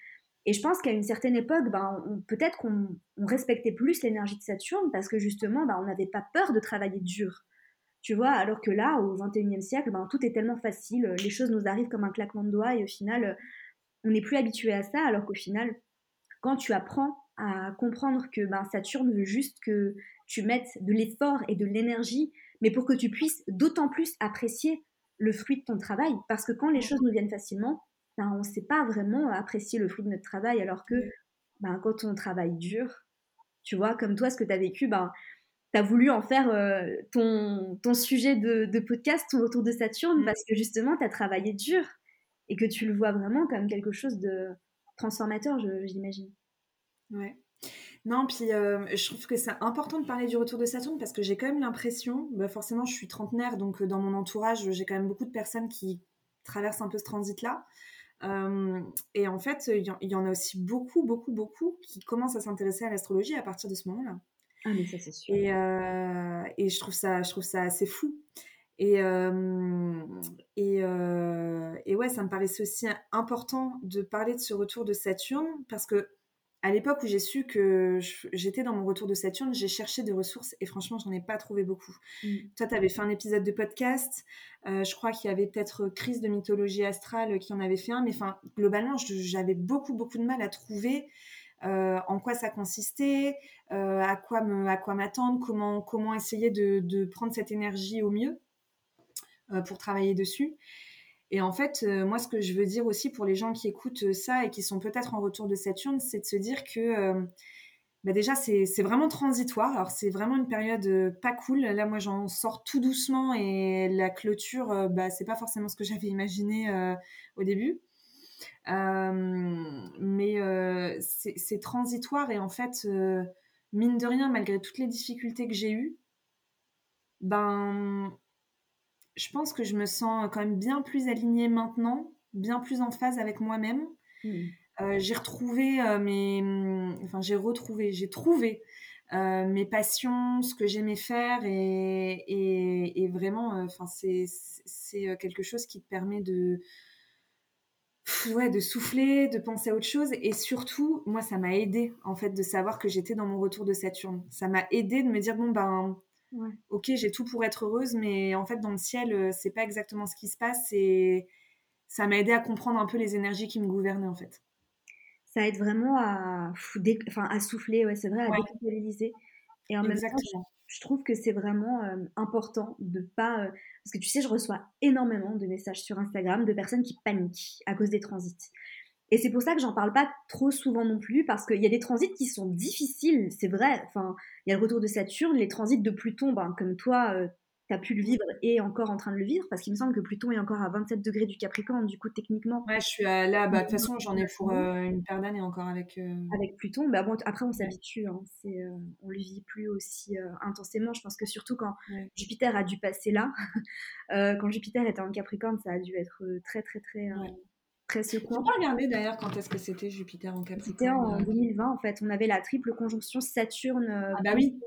Et je pense qu'à une certaine époque, bah, peut-être qu'on respectait plus l'énergie de Saturne parce que justement, bah, on n'avait pas peur de travailler dur. Tu vois, alors que là, au 21e siècle, ben, tout est tellement facile, les choses nous arrivent comme un claquement de doigts et au final, on n'est plus habitué à ça, alors qu'au final, quand tu apprends à comprendre que ben, Saturne veut juste que tu mettes de l'effort et de l'énergie, mais pour que tu puisses d'autant plus apprécier le fruit de ton travail, parce que quand les choses nous viennent facilement, ben, on ne sait pas vraiment apprécier le fruit de notre travail, alors que ben, quand on travaille dur, tu vois, comme toi, ce que tu as vécu, ben, tu as voulu en faire euh, ton, ton, sujet de, podcast autour de Saturne mm. parce que justement, tu as travaillé dur et que tu le vois vraiment comme quelque chose de transformateur, j'imagine. Ouais. Non, puis euh, je trouve que c'est important de parler du retour de Saturne parce que j'ai quand même l'impression, bah forcément je suis trentenaire, donc dans mon entourage, j'ai quand même beaucoup de personnes qui traversent un peu ce transit-là. Et en fait, il y, y, en a aussi beaucoup, beaucoup, beaucoup qui commencent à s'intéresser à l'astrologie à partir de ce moment-là. Ah, mais ça, c'est sûr. Et, euh, et, je, trouve ça, je trouve ça assez fou. Et, euh, et, euh, et, ouais, ça me paraissait aussi important de parler de ce retour de Saturne parce que à l'époque où j'ai su que j'étais dans mon retour de Saturne, j'ai cherché des ressources et franchement, j'en ai pas trouvé beaucoup. Mm. Toi, tu avais fait un épisode de podcast. Euh, je crois qu'il y avait peut-être Crise de mythologie astrale qui en avait fait un. Mais enfin, globalement, j'avais beaucoup, beaucoup de mal à trouver euh, en quoi ça consistait, euh, à quoi me, à quoi m'attendre, comment, comment essayer de, de, prendre cette énergie au mieux pour travailler dessus. Et en fait, euh, moi, ce que je veux dire aussi pour les gens qui écoutent ça et qui sont peut-être en retour de Saturne, c'est de se dire que euh, bah déjà, c'est vraiment transitoire. Alors, c'est vraiment une période euh, pas cool. Là, moi, j'en sors tout doucement et la clôture, bah, c'est pas forcément ce que [LAUGHS] j'avais imaginé au début. mais c'est transitoire et en fait, mine de rien, malgré toutes les difficultés que j'ai eues, ben, je pense que je me sens quand même bien plus alignée maintenant, bien plus en phase avec moi-même. Hmm. Euh, j'ai retrouvé euh, mes, enfin j'ai retrouvé, j'ai trouvé euh, mes passions, ce que j'aimais faire et, et, vraiment, enfin c'est c'est quelque chose qui te permet de ouais, de souffler, de penser à autre chose. Et surtout, moi, ça m'a aidé, en fait, de savoir que j'étais dans mon retour de Saturne. Ça m'a aidé de me dire, bon, ben, Ok, j'ai tout pour être heureuse, mais en fait, dans le ciel, euh, c'est pas exactement ce qui se passe et ça m'a aidé à comprendre un peu les énergies qui me gouvernaient en fait. Ça aide vraiment à, enfin, à souffler, ouais, c'est vrai, à ouais. Et en même temps, je, trouve que c'est vraiment euh, important de pas. Euh, parce que tu sais, je reçois énormément de messages sur Instagram de personnes qui paniquent à cause des transits. Et c'est pour ça que j'en parle pas trop souvent non plus, parce qu'il y a des transits qui sont difficiles, c'est vrai. Enfin, il y a le retour de Saturne, les transits de Pluton, ben, comme toi, euh, tu as pu le vivre et encore en train de le vivre, parce qu'il me semble que Pluton est encore à 27 degrés du Capricorne, du coup, techniquement. Ouais, je suis là, bah, de toute façon, j'en ai pour euh, une paire d'années encore avec. Euh, avec Pluton, bah, bon, après, on s'habitue, hein, c'est, on le vit plus aussi intensément. Je pense que surtout quand Jupiter a dû passer là, [LAUGHS] quand Jupiter était en Capricorne, ça a dû être très, très, très presque quoi. pas regarder d'ailleurs quand est-ce que c'était Jupiter en Capricorne. C'était en 2020 euh. en fait. On avait la triple conjonction Saturne. Euh, ah bah oui.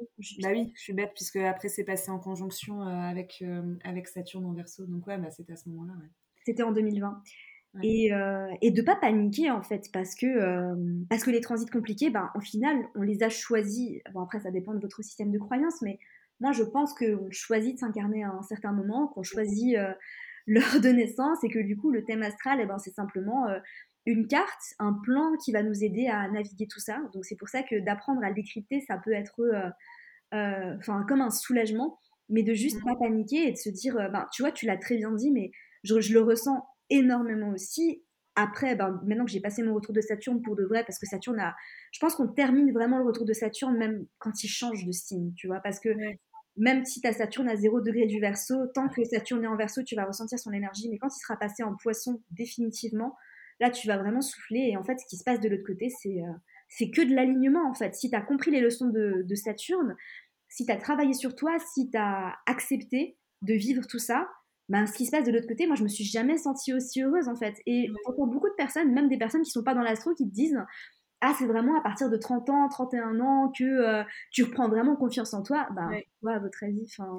Bah oui, je suis bête puisque après c'est passé en conjonction euh, avec avec Saturne en Verseau. Donc ouais, bah c'était à ce moment-là. C'était en 2020. Et, et de pas paniquer en fait parce que parce que les transits compliqués, ben au final on les a choisis. Bon après ça dépend de votre système de croyance, mais moi je pense qu'on choisit de s'incarner à un certain moment, qu'on choisit l'heure de naissance et que du coup le thème astral, eh ben, c'est simplement euh, une carte, un plan qui va nous aider à naviguer tout ça. Donc c'est pour ça que d'apprendre à le décrypter, ça peut être euh, euh, enfin comme un soulagement, mais de juste mmh. pas paniquer et de se dire, ben, tu vois, tu l'as très bien dit, mais je, le ressens énormément aussi. Après, ben, maintenant que j'ai passé mon retour de Saturne pour de vrai, parce que Saturne a. Je pense qu'on termine vraiment le retour de Saturne même quand il change de signe, tu vois, parce que même si ta Saturne à 0 degré du verso, tant que Saturne est en verso, tu vas ressentir son énergie. Mais quand il sera passé en poisson définitivement, là, tu vas vraiment souffler. Et en fait, ce qui se passe de l'autre côté, c'est euh, que de l'alignement, en fait. Si tu as compris les leçons de, de Saturne, si tu as travaillé sur toi, si tu as accepté de vivre tout ça, ben, ce qui se passe de l'autre côté, moi, je me suis jamais sentie aussi heureuse, en fait. Et pour beaucoup de personnes, même des personnes qui sont pas dans l'astro, qui te disent ah, c'est vraiment à partir de 30 ans, 31 ans que euh, tu reprends vraiment confiance en toi? Ben, ouais. à votre avis, enfin.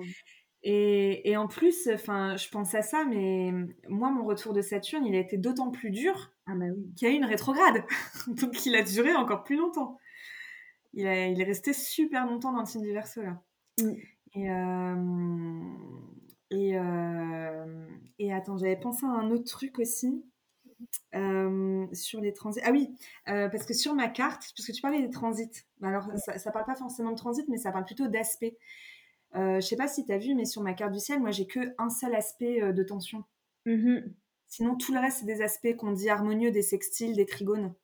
Et, et, en plus, enfin, je pense à ça, mais moi, mon retour de Saturne, il a été d'autant plus dur ah bah oui. qu'il y a eu une rétrograde. [LAUGHS] Donc, il a duré encore plus longtemps. Il, a, il est resté super longtemps dans le signe du Verseau, là. Mm. Et, euh, et, euh, et attends, j'avais pensé à un autre truc aussi. Euh, sur les transits. Ah oui, euh, parce que sur ma carte, parce que tu parlais des transits, alors ça, ça parle pas forcément de transit, mais ça parle plutôt d'aspect. Euh, je sais pas si tu as vu, mais sur ma carte du ciel, moi j'ai que un seul aspect de tension. Mm-hmm. Sinon, tout le reste, c'est des aspects qu'on dit harmonieux, des sextiles, des trigones.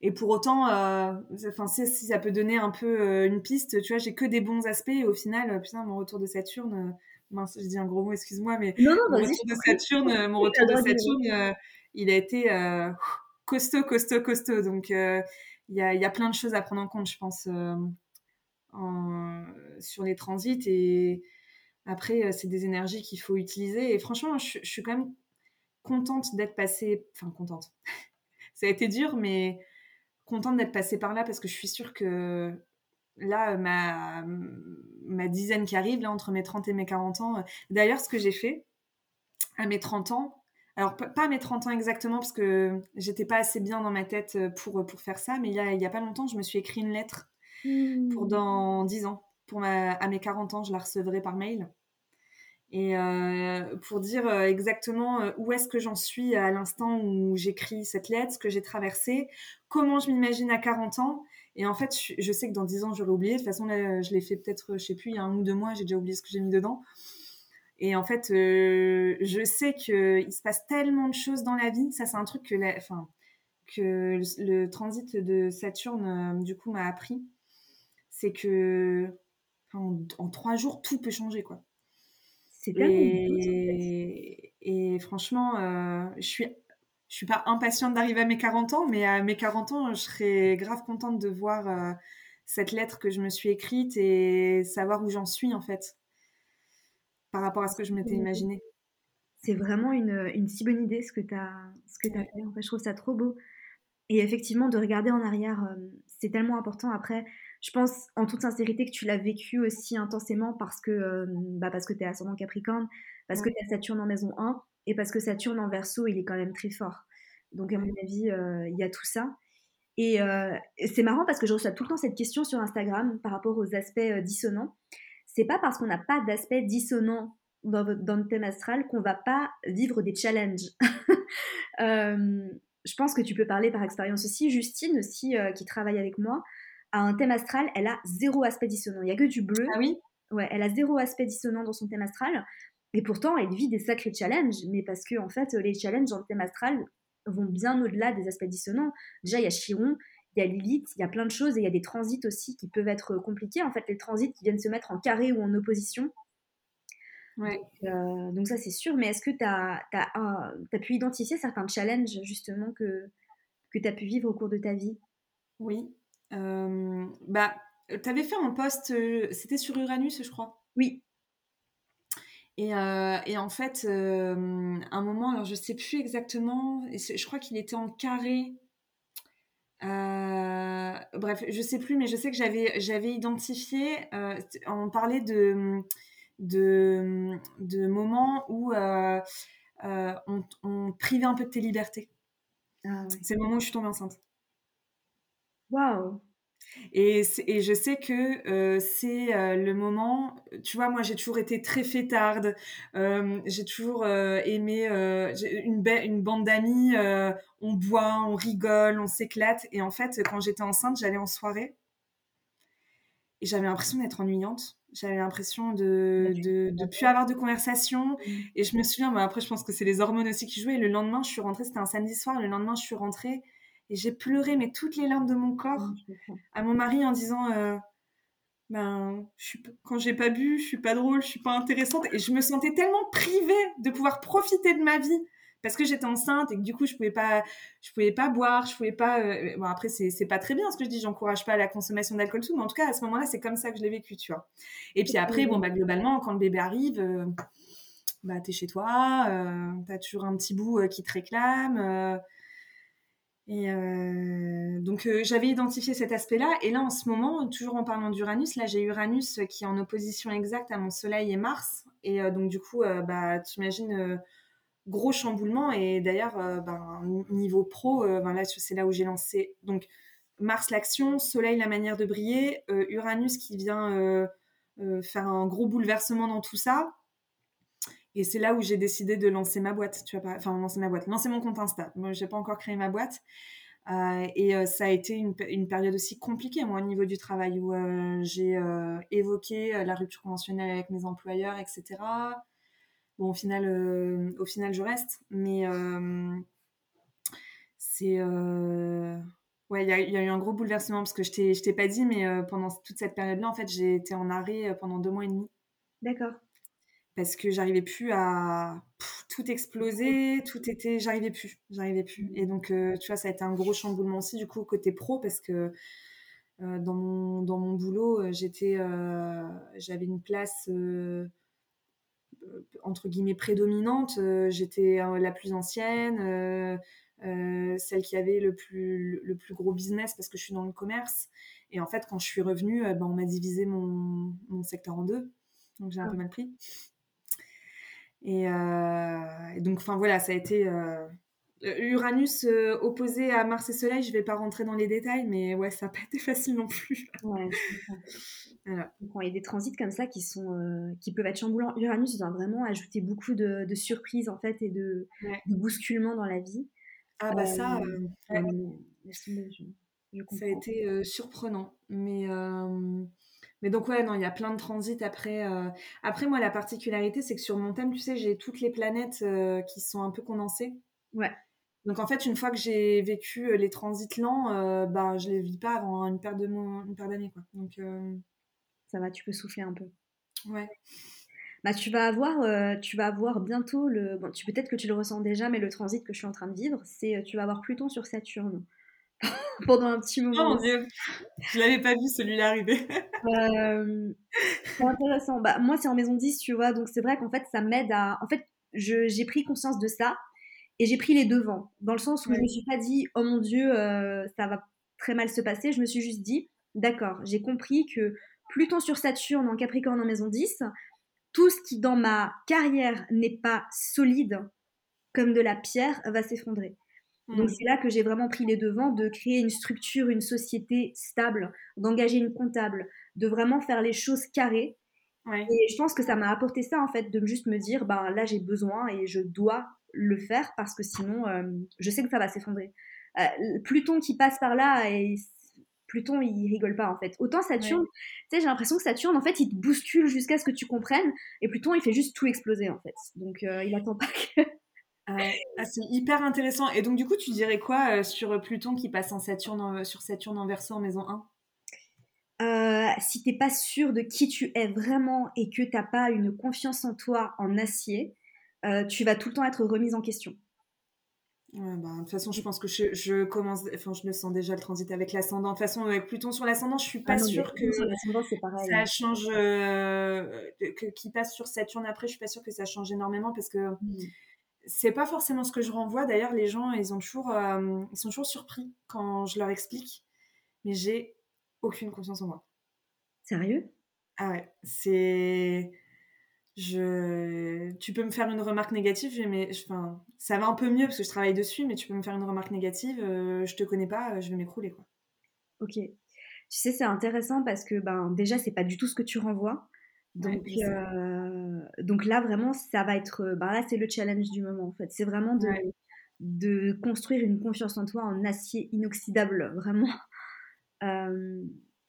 Et pour autant, enfin, si ça peut donner un peu une piste, tu vois, j'ai que des bons aspects. Et au final, putain, mon retour de Saturne, mince, je dis un gros mot, excuse-moi, mais non, mon retour de Saturne, mon [LAUGHS] retour de Saturne, il a été euh, costaud, costaud, costaud. Donc, euh, il y a, plein de choses à prendre en compte, je pense, euh, sur les transits. Et après, c'est des énergies qu'il faut utiliser. Et franchement, je, je suis quand même contente d'être passée. Enfin, contente. [LAUGHS] Ça a été dur, mais contente d'être passée par là parce que je suis sûre que là, ma, ma dizaine qui arrive, là, entre mes 30 et mes 40 ans. D'ailleurs, ce que j'ai fait à mes 30 ans, alors, pas mes 30 ans exactement, parce que j'étais pas assez bien dans ma tête pour, pour faire ça, mais il y a, il y a pas longtemps, je me suis écrit une lettre pour Mmh. dans 10 ans. Pour ma, à mes 40 ans, je la recevrai par mail. Et euh, pour dire euh, exactement euh, où est-ce que j'en suis à l'instant où j'écris cette lettre, ce que j'ai traversé, comment je m'imagine à 40 ans. Et en fait, je, je sais que dans 10 ans, j'aurais oublié. De toute façon, là, je l'ai fait peut-être, je sais plus, il y a un ou deux mois, j'ai déjà oublié ce que j'ai mis dedans. Et en fait, euh, je sais qu'il se passe tellement de choses dans la vie. Ça, c'est un truc que, la, que le, le, transit de Saturne, euh, du coup, m'a appris. C'est que en, en, trois jours, tout peut changer, quoi. C'est et, et, franchement, euh, je suis je suis pas impatiente d'arriver à mes 40 ans, mais à mes 40 ans, je serais grave contente de voir euh, cette lettre que je me suis écrite et savoir où j'en suis en fait par rapport à ce que je m'étais imaginé. C'est vraiment une, une, si bonne idée ce que tu as, ce que as fait. En fait, je trouve ça trop beau. Et effectivement, de regarder en arrière, c'est tellement important. Après, je pense en toute sincérité que tu l'as vécu aussi intensément parce que, bah parce que tu es ascendant Capricorne, parce ouais. que tu as Saturne en maison 1 et parce que Saturne en verso, il est quand même très fort. Donc, à mon avis, euh, il y a tout ça. Et, euh, c'est marrant parce que je reçois tout le temps cette question sur Instagram par rapport aux aspects dissonants. C'est pas parce qu'on n'a pas d'aspect dissonant dans, dans, le thème astral qu'on va pas vivre des challenges. [LAUGHS] Euh, je pense que tu peux parler par expérience aussi. Justine aussi, euh, qui travaille avec moi, a un thème astral, elle a zéro aspect dissonant. Il y a que du bleu. Ah oui? Ouais, elle a zéro aspect dissonant dans son thème astral. Et pourtant, elle vit des sacrés challenges. Mais parce que, en fait, les challenges dans le thème astral vont bien au-delà des aspects dissonants. Déjà, il y a Chiron, il y a Lilith, il y a plein de choses. Et il y a des transits aussi qui peuvent être compliqués. En fait, les transits qui viennent se mettre en carré ou en opposition. Ouais. Donc, euh, donc, ça, c'est sûr. Mais est-ce que tu as, as, as, pu identifier certains challenges, justement, que, que tu as pu vivre au cours de ta vie? Oui. Euh, bah, tu avais fait un post, euh, c'était sur Uranus, je crois? Oui. Et, euh, et en fait, euh, un moment, alors je sais plus exactement, je crois qu'il était en carré. Euh, bref, je sais plus, mais je sais que j'avais j'avais identifié, on parlait de de, de moments où on, on, privait un peu de tes libertés. Ah, ouais. C'est le moment où je suis tombée enceinte. Waouh et, et, je sais que euh, c'est euh, le moment, tu vois, moi j'ai toujours été très fêtarde, euh, j'ai toujours aimé une, une, bande d'amis, on boit, on rigole, on s'éclate. Et en fait, quand j'étais enceinte, j'allais en soirée et j'avais l'impression d'être ennuyante. J'avais l'impression de, de, de plus avoir de conversation. Et je me souviens, bah, après je pense que c'est les hormones aussi qui jouaient. Et le lendemain, je suis rentrée, c'était un samedi soir, le lendemain, je suis rentrée et j'ai pleuré, mais toutes les larmes de mon corps, à mon mari en disant euh, ben, je suis, quand j'ai pas bu, je suis pas drôle, je suis pas intéressante. Et je me sentais tellement privée de pouvoir profiter de ma vie parce que j'étais enceinte et que du coup je pouvais pas je pouvais pas boire je pouvais pas euh... bon après c'est c'est pas très bien ce que je dis j'encourage pas la consommation d'alcool tout mais en tout cas à ce moment-là c'est comme ça que je l'ai vécu tu vois. Et puis après bon bah globalement quand le bébé arrive euh, bah t'es chez toi euh, t'as toujours un petit bout euh, qui te réclame euh, et euh, donc euh, j'avais identifié cet aspect-là. Et là, en ce moment, toujours en parlant d'Uranus, là j'ai Uranus qui est en opposition exacte à mon Soleil et Mars. Et euh, donc du coup, bah tu imagines gros chamboulement. Et d'ailleurs, ben, niveau pro, ben, c'est là où j'ai lancé. Donc Mars l'action, Soleil la manière de briller, Uranus qui vient faire un gros bouleversement dans tout ça. Et c'est là où j'ai décidé de lancer ma boîte, tu vois, enfin lancer ma boîte, lancer mon compte Insta. Moi, j'ai pas encore créé ma boîte. Euh, et euh, ça a été une, période aussi compliquée, moi, au niveau du travail, où euh, j'ai évoqué la rupture conventionnelle avec mes employeurs, etc. Bon, au final, au final, je reste, mais c'est ouais, il y, a eu un gros bouleversement parce que je t'ai pas dit, mais pendant toute cette période-là, en fait, j'ai été en arrêt pendant deux mois et demi. D'accord parce que j'arrivais plus à pff, tout exploser, tout était, j'arrivais plus, j'arrivais plus. Et donc, euh, tu vois, ça a été un gros chamboulement aussi du coup côté pro parce que euh, dans mon dans mon boulot, j'étais, euh, j'avais une place entre guillemets prédominante. j'étais la plus ancienne. celle qui avait le plus, le plus gros business parce que je suis dans le commerce. Et en fait, quand je suis revenue, ben, on m'a divisé mon, mon secteur en deux. Donc j'ai un peu mal pris. Et, donc, enfin voilà, ça a été Uranus opposé à Mars et Soleil. Je vais pas rentrer dans les détails, mais ouais, ça n'a pas [LAUGHS] été facile non plus. Ouais, voilà. il y a des transits comme ça qui sont qui peuvent être chamboulants. Uranus doit vraiment ajouter beaucoup de, surprises en fait et de, bousculements dans la vie. Ah bah ça, ça a été surprenant. Mais, mais donc, ouais, non, il y a plein de transits après. Après, moi, la particularité, c'est que sur mon thème, tu sais, j'ai toutes les planètes qui sont un peu condensées. Ouais. Donc, en fait, une fois que j'ai vécu les transits lents, bah, je les vis pas avant une paire d'années, quoi. Donc, ça va, tu peux souffler un peu. Ouais. Bah, tu vas avoir, tu vas avoir bientôt le. Bon, tu peut-être que tu le ressens déjà, mais le transit que je suis en train de vivre, c'est tu vas avoir Pluton sur Saturne. Pendant un petit moment. Oh mon dieu, je l'avais pas vu celui-là arriver. euh, c'est intéressant. Bah, moi, c'est en maison 10, tu vois, donc c'est vrai qu'en fait, ça m'aide à. En fait, j'ai pris conscience de ça et j'ai pris les devants, dans le sens où je me suis pas dit, oh mon dieu, euh, ça va très mal se passer. Je me suis juste dit, d'accord, j'ai compris que Pluton sur Saturne en Capricorne en maison 10, tout ce qui dans ma carrière n'est pas solide comme de la pierre va s'effondrer. Donc mmh. c'est là que j'ai vraiment pris les devants de créer une structure, une société stable, d'engager une comptable, de vraiment faire les choses carrées. Et je pense que ça m'a apporté ça en fait, de juste me dire, ben là j'ai besoin et je dois le faire parce que sinon euh, je sais que ça va s'effondrer. Euh, Pluton qui passe par là et Pluton il rigole pas en fait. Autant Saturne, tu sais j'ai l'impression que Saturne en fait il te bouscule jusqu'à ce que tu comprennes et Pluton il fait juste tout exploser en fait. Donc euh, il attend pas [LAUGHS] que ah, c'est hyper intéressant. Et donc, du coup, tu dirais quoi euh, sur Pluton qui passe en Saturne sur Saturne en verso en maison 1 euh, si t'es pas sûr de qui tu es vraiment et que t'as pas une confiance en toi en acier, euh, tu vas tout le temps être remise en question. Ouais, bah, de toute façon, je pense que je, je, commence, enfin, je me sens déjà le transit avec l'ascendant. De toute façon, avec Pluton sur l'ascendant, je suis pas ah sûre que ça hein. change, euh, qu'il passe sur Saturne après, je suis pas sûre que ça change énormément parce que mmh c'est pas forcément ce que je renvoie. D'ailleurs, les gens, ils ont toujours, euh, ils sont toujours surpris quand je leur explique. Mais j'ai aucune confiance en moi. Sérieux? Ah ouais, c'est. Je... Tu peux me faire une remarque négative, mais enfin, ça va un peu mieux parce que je travaille dessus, mais tu peux me faire une remarque négative, euh, je te connais pas, je vais m'écrouler quoi. Ok. Tu sais, c'est intéressant parce que ben déjà, c'est pas du tout ce que tu renvoies. Donc, euh, donc là, vraiment, ça va être. Bah là, c'est le challenge du moment, en fait. C'est vraiment de, de construire une confiance en toi en acier inoxydable, vraiment. [LAUGHS] Euh,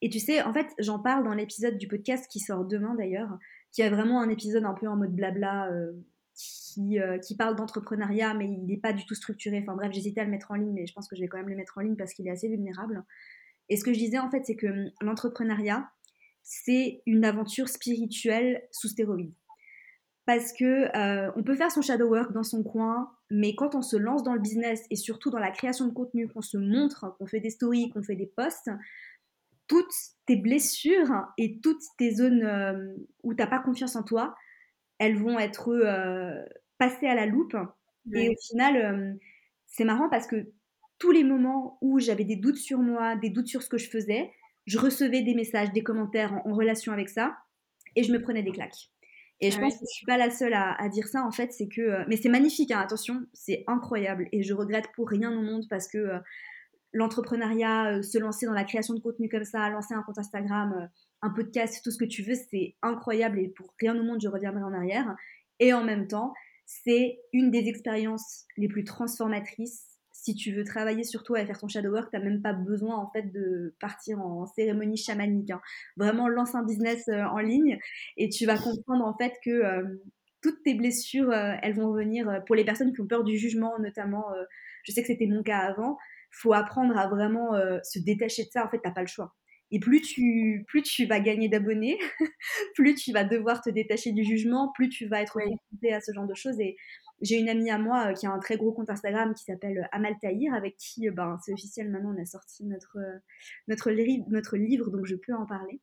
et tu sais, en fait, j'en parle dans l'épisode du podcast qui sort demain d'ailleurs, qui est vraiment un épisode un peu en mode blabla, euh, qui, qui parle d'entrepreneuriat, mais il n'est pas du tout structuré. Enfin bref, j'hésitais à le mettre en ligne, mais je pense que je vais quand même le mettre en ligne parce qu'il est assez vulnérable. Et ce que je disais, en fait, c'est que hum, l'entrepreneuriat, c'est une aventure spirituelle sous stéroïdes. Parce que euh, on peut faire son shadow work dans son coin, mais quand on se lance dans le business et surtout dans la création de contenu, qu'on se montre, qu'on fait des stories, qu'on fait des posts, toutes tes blessures et toutes tes zones euh, où t'as pas confiance en toi, elles vont être euh, passées à la loupe. Et au final, c'est marrant parce que tous les moments où j'avais des doutes sur moi, des doutes sur ce que je faisais, je recevais des messages, des commentaires en, relation avec ça, et je me prenais des claques. Et je ah pense que je suis pas la seule à, dire ça en fait, c'est que, euh, mais c'est magnifique, hein, attention, c'est incroyable, et je regrette pour rien au monde parce que euh, l'entrepreneuriat, euh, se lancer dans la création de contenu comme ça, lancer un compte Instagram, un podcast, tout ce que tu veux, c'est incroyable et pour rien au monde je reviendrai en arrière. Et en même temps, c'est une des expériences les plus transformatrices si tu veux travailler sur toi et faire ton shadow work, tu n'as même pas besoin en fait de partir en cérémonie chamanique. Hein. Vraiment, lance un business euh, en ligne et tu vas comprendre en fait que euh, toutes tes blessures, euh, elles vont venir pour les personnes qui ont peur du jugement, notamment. je sais que c'était mon cas avant. Faut apprendre à vraiment se détacher de ça. En fait, t'as pas le choix. Et plus tu, plus tu vas gagner d'abonnés, [LAUGHS] plus tu vas devoir te détacher du jugement, plus tu vas être confronté à ce genre de choses. Et j'ai une amie à moi euh, qui a un très gros compte Instagram qui s'appelle euh, Amal Tahir, avec qui, euh, ben, c'est officiel maintenant, on a sorti notre, notre, notre livre, donc je peux en parler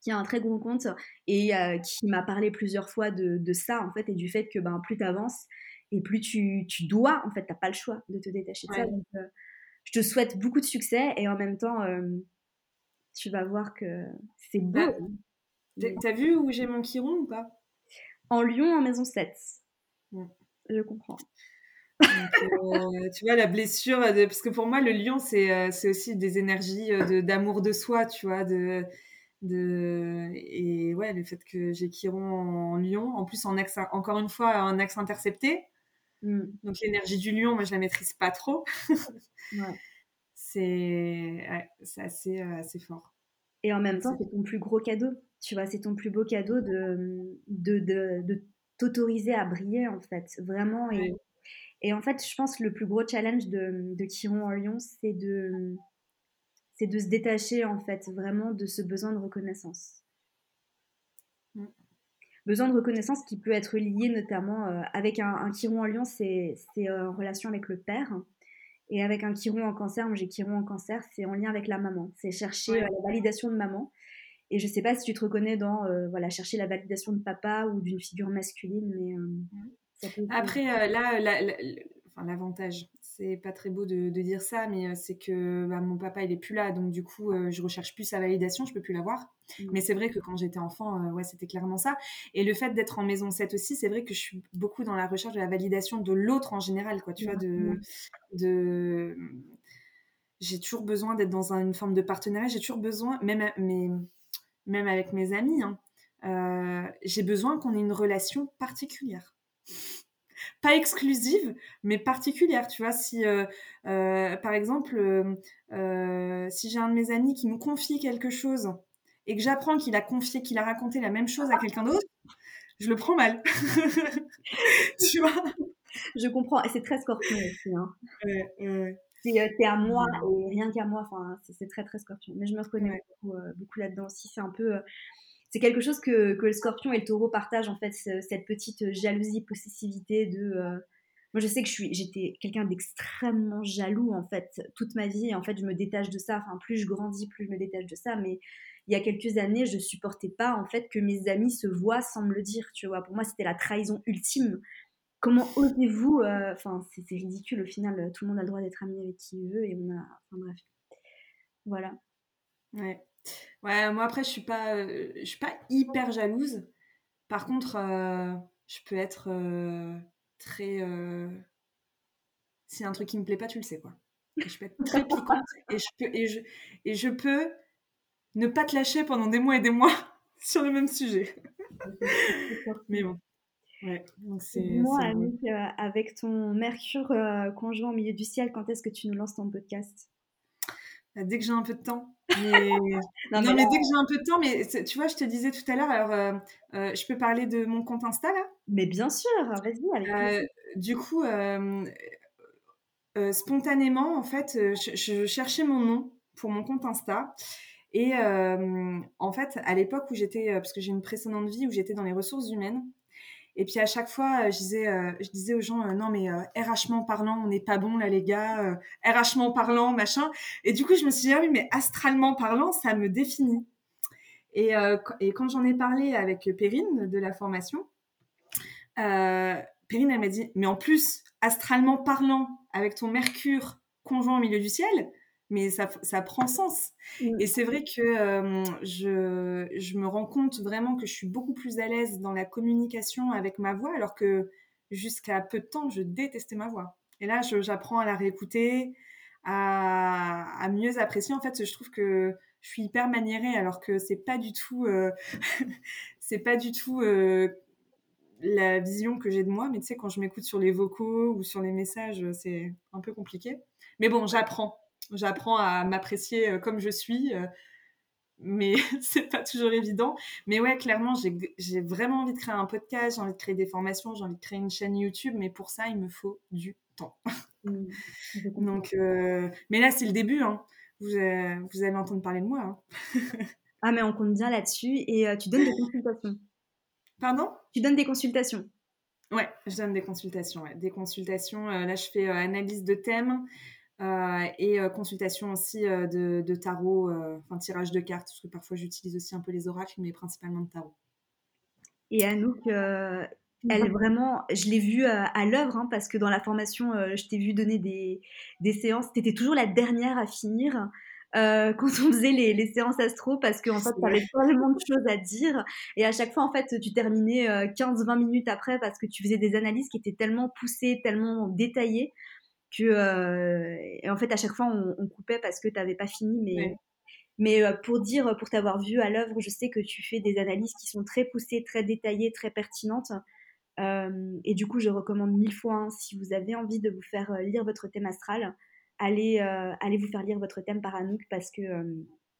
qui a un très gros compte et qui m'a parlé plusieurs fois de, de, ça en fait et du fait que ben, plus tu avances et plus tu, tu dois, en fait, t'as pas le choix de te détacher de ça. Donc, je te souhaite beaucoup de succès et en même temps, tu vas voir que c'est beau. T'as vu où j'ai mon chiron ou pas? En Lyon, en maison 7. Je comprends. Donc, tu vois, la blessure, parce que pour moi, le lion, c'est aussi des énergies d'amour de, soi, tu vois, de, de... Et ouais, le fait que j'ai Chiron en lion, en plus, en axe, encore une fois, un axe intercepté. Mm. Donc l'énergie du lion, moi, je la maîtrise pas trop. [LAUGHS] C'est assez, assez fort. Et en même temps, c'est ton plus gros cadeau. Tu vois, c'est ton plus beau cadeau de, de, de, t'autoriser à briller, en fait. Vraiment. Et, et, en fait, je pense que le plus gros challenge de, de Chiron en lion, c'est de c'est de se détacher en fait vraiment de ce besoin de reconnaissance. Mm. Besoin de reconnaissance qui peut être lié notamment euh, avec un, un, chiron en lion, c'est euh, en relation avec le père. Et avec un chiron en cancer, moi j'ai chiron en cancer, c'est en lien avec la maman. C'est chercher euh, la validation de maman. Et je sais pas si tu te reconnais dans voilà chercher la validation de papa ou d'une figure masculine, mais mm. après là, l'avantage, c'est pas très beau de, dire ça, mais euh, c'est que bah, mon papa il est plus là, donc du coup euh, je recherche plus sa validation, je peux plus l'avoir. Mmh. Mais c'est vrai que quand j'étais enfant, euh, ouais, c'était clairement ça. Et le fait d'être en maison 7 aussi, c'est vrai que je suis beaucoup dans la recherche de la validation de l'autre en général, quoi. Tu vois, de, de... j'ai toujours besoin d'être dans une forme de partenariat. J'ai toujours besoin, même, mais, même avec mes amis, hein, j'ai besoin qu'on ait une relation particulière pas exclusive, mais particulière. Tu vois, si euh, euh, par exemple, euh, si j'ai un de mes amis qui me confie quelque chose et que j'apprends qu'il a confié, qu'il a raconté la même chose à quelqu'un d'autre, je le prends mal. [LAUGHS] tu vois? Je comprends. Et c'est très scorpion aussi. Hein. C'est à moi et rien qu'à moi. Enfin, c'est très très scorpion. Mais je me reconnais beaucoup, beaucoup là-dedans aussi. C'est un peu c'est quelque chose que, que, le scorpion et le taureau partagent, en fait, cette petite jalousie, possessivité de... Euh, moi, je sais que je suis, j'étais quelqu'un d'extrêmement jaloux, en fait, toute ma vie. Et en fait, je me détache de ça. Enfin, plus je grandis, plus je me détache de ça. Mais il y a quelques années, je supportais pas, en fait, que mes amis se voient sans me le dire, tu vois. Pour moi, c'était la trahison ultime. Comment osez-vous euh, Enfin, c'est ridicule. Au final, tout le monde a le droit d'être ami avec qui il veut. Et on a... Enfin, bref. Voilà. Ouais. Ouais, moi après, je suis pas, euh, je suis pas hyper jalouse. Par contre, euh, je peux être euh, très. Si un truc qui me plaît pas, tu le sais quoi. je peux être très piquante et je peux et je et je peux ne pas te lâcher pendant des mois et des mois [LAUGHS] sur le même sujet. Mais bon. Ouais, Moi, Annick, avec ton Mercure conjoint au milieu du ciel, quand est-ce que tu nous lances ton podcast? Bah, Dès que j'ai un peu de temps. Mais... [LAUGHS] non, mais, dès que j'ai un peu de temps, mais tu vois, je te disais tout à l'heure, alors euh, euh, je peux parler de mon compte Insta là? Mais bien sûr, vas-y. Euh, du coup, spontanément, en fait, je, je, cherchais mon nom pour mon compte Insta. Et en fait, à l'époque où j'étais, parce que j'ai une précédente vie où j'étais dans les ressources humaines, et puis à chaque fois, euh, je disais, euh, je disais aux gens, euh, non mais RHment parlant, on n'est pas bon là les gars, RHment parlant, machin. Et du coup, je me suis dit, ah oui, mais astralement parlant, ça me définit. Et, et quand j'en ai parlé avec Perrine de la formation, Perrine, elle m'a dit, mais en plus, astralement parlant, avec ton Mercure conjoint au milieu du ciel, mais ça, ça prend sens. Mm. Et c'est vrai que euh, je, je, me rends compte vraiment que je suis beaucoup plus à l'aise dans la communication avec ma voix, alors que jusqu'à peu de temps, je détestais ma voix. Et là, j'apprends à la réécouter, à, à, mieux apprécier. En fait, je trouve que je suis hyper maniérée, alors que c'est pas du tout, euh, [LAUGHS] c'est pas du tout euh, la vision que j'ai de moi. Mais tu sais, quand je m'écoute sur les vocaux ou sur les messages, c'est un peu compliqué. Mais bon, j'apprends J'apprends à m'apprécier euh, comme je suis, euh, mais [LAUGHS] c'est pas toujours évident. Mais ouais, clairement, j'ai vraiment envie de créer un podcast, j'ai envie de créer des formations, j'ai envie de créer une chaîne YouTube, mais pour ça, il me faut du temps. [LAUGHS] Mmh, Donc, euh, mais là, c'est le début. Hein. Vous, vous, allez entendre parler de moi. Hein. ah, mais on compte bien là-dessus. Et tu donnes des consultations. Pardon? Tu donnes des consultations. Ouais, je donne des consultations. Des consultations. là, je fais analyse de thèmes. Euh, et euh, consultation aussi euh, de, tarot, enfin tirage de cartes, parce que parfois j'utilise aussi un peu les oracles, mais principalement de tarot. Et Anouk, elle est vraiment, je l'ai vue à, l'œuvre, hein, parce que dans la formation, je t'ai vu donner des, des séances, tu étais toujours la dernière à finir. euh, [LAUGHS] quand on faisait les, les séances astro parce qu'en fait, tu avais tellement de choses à dire. Et à chaque fois, en fait, tu terminais 15-20 minutes après parce que tu faisais des analyses qui étaient tellement poussées, tellement détaillées que. et en fait, à chaque fois, on, coupait parce que tu n'avais pas fini. Mais, mais pour dire, pour t'avoir vu à l'œuvre, je sais que tu fais des analyses qui sont très poussées, très détaillées, très pertinentes. et du coup, je recommande mille fois, hein, si vous avez envie de vous faire lire votre thème astral, allez, euh, allez vous faire lire votre thème par Anouk parce que euh,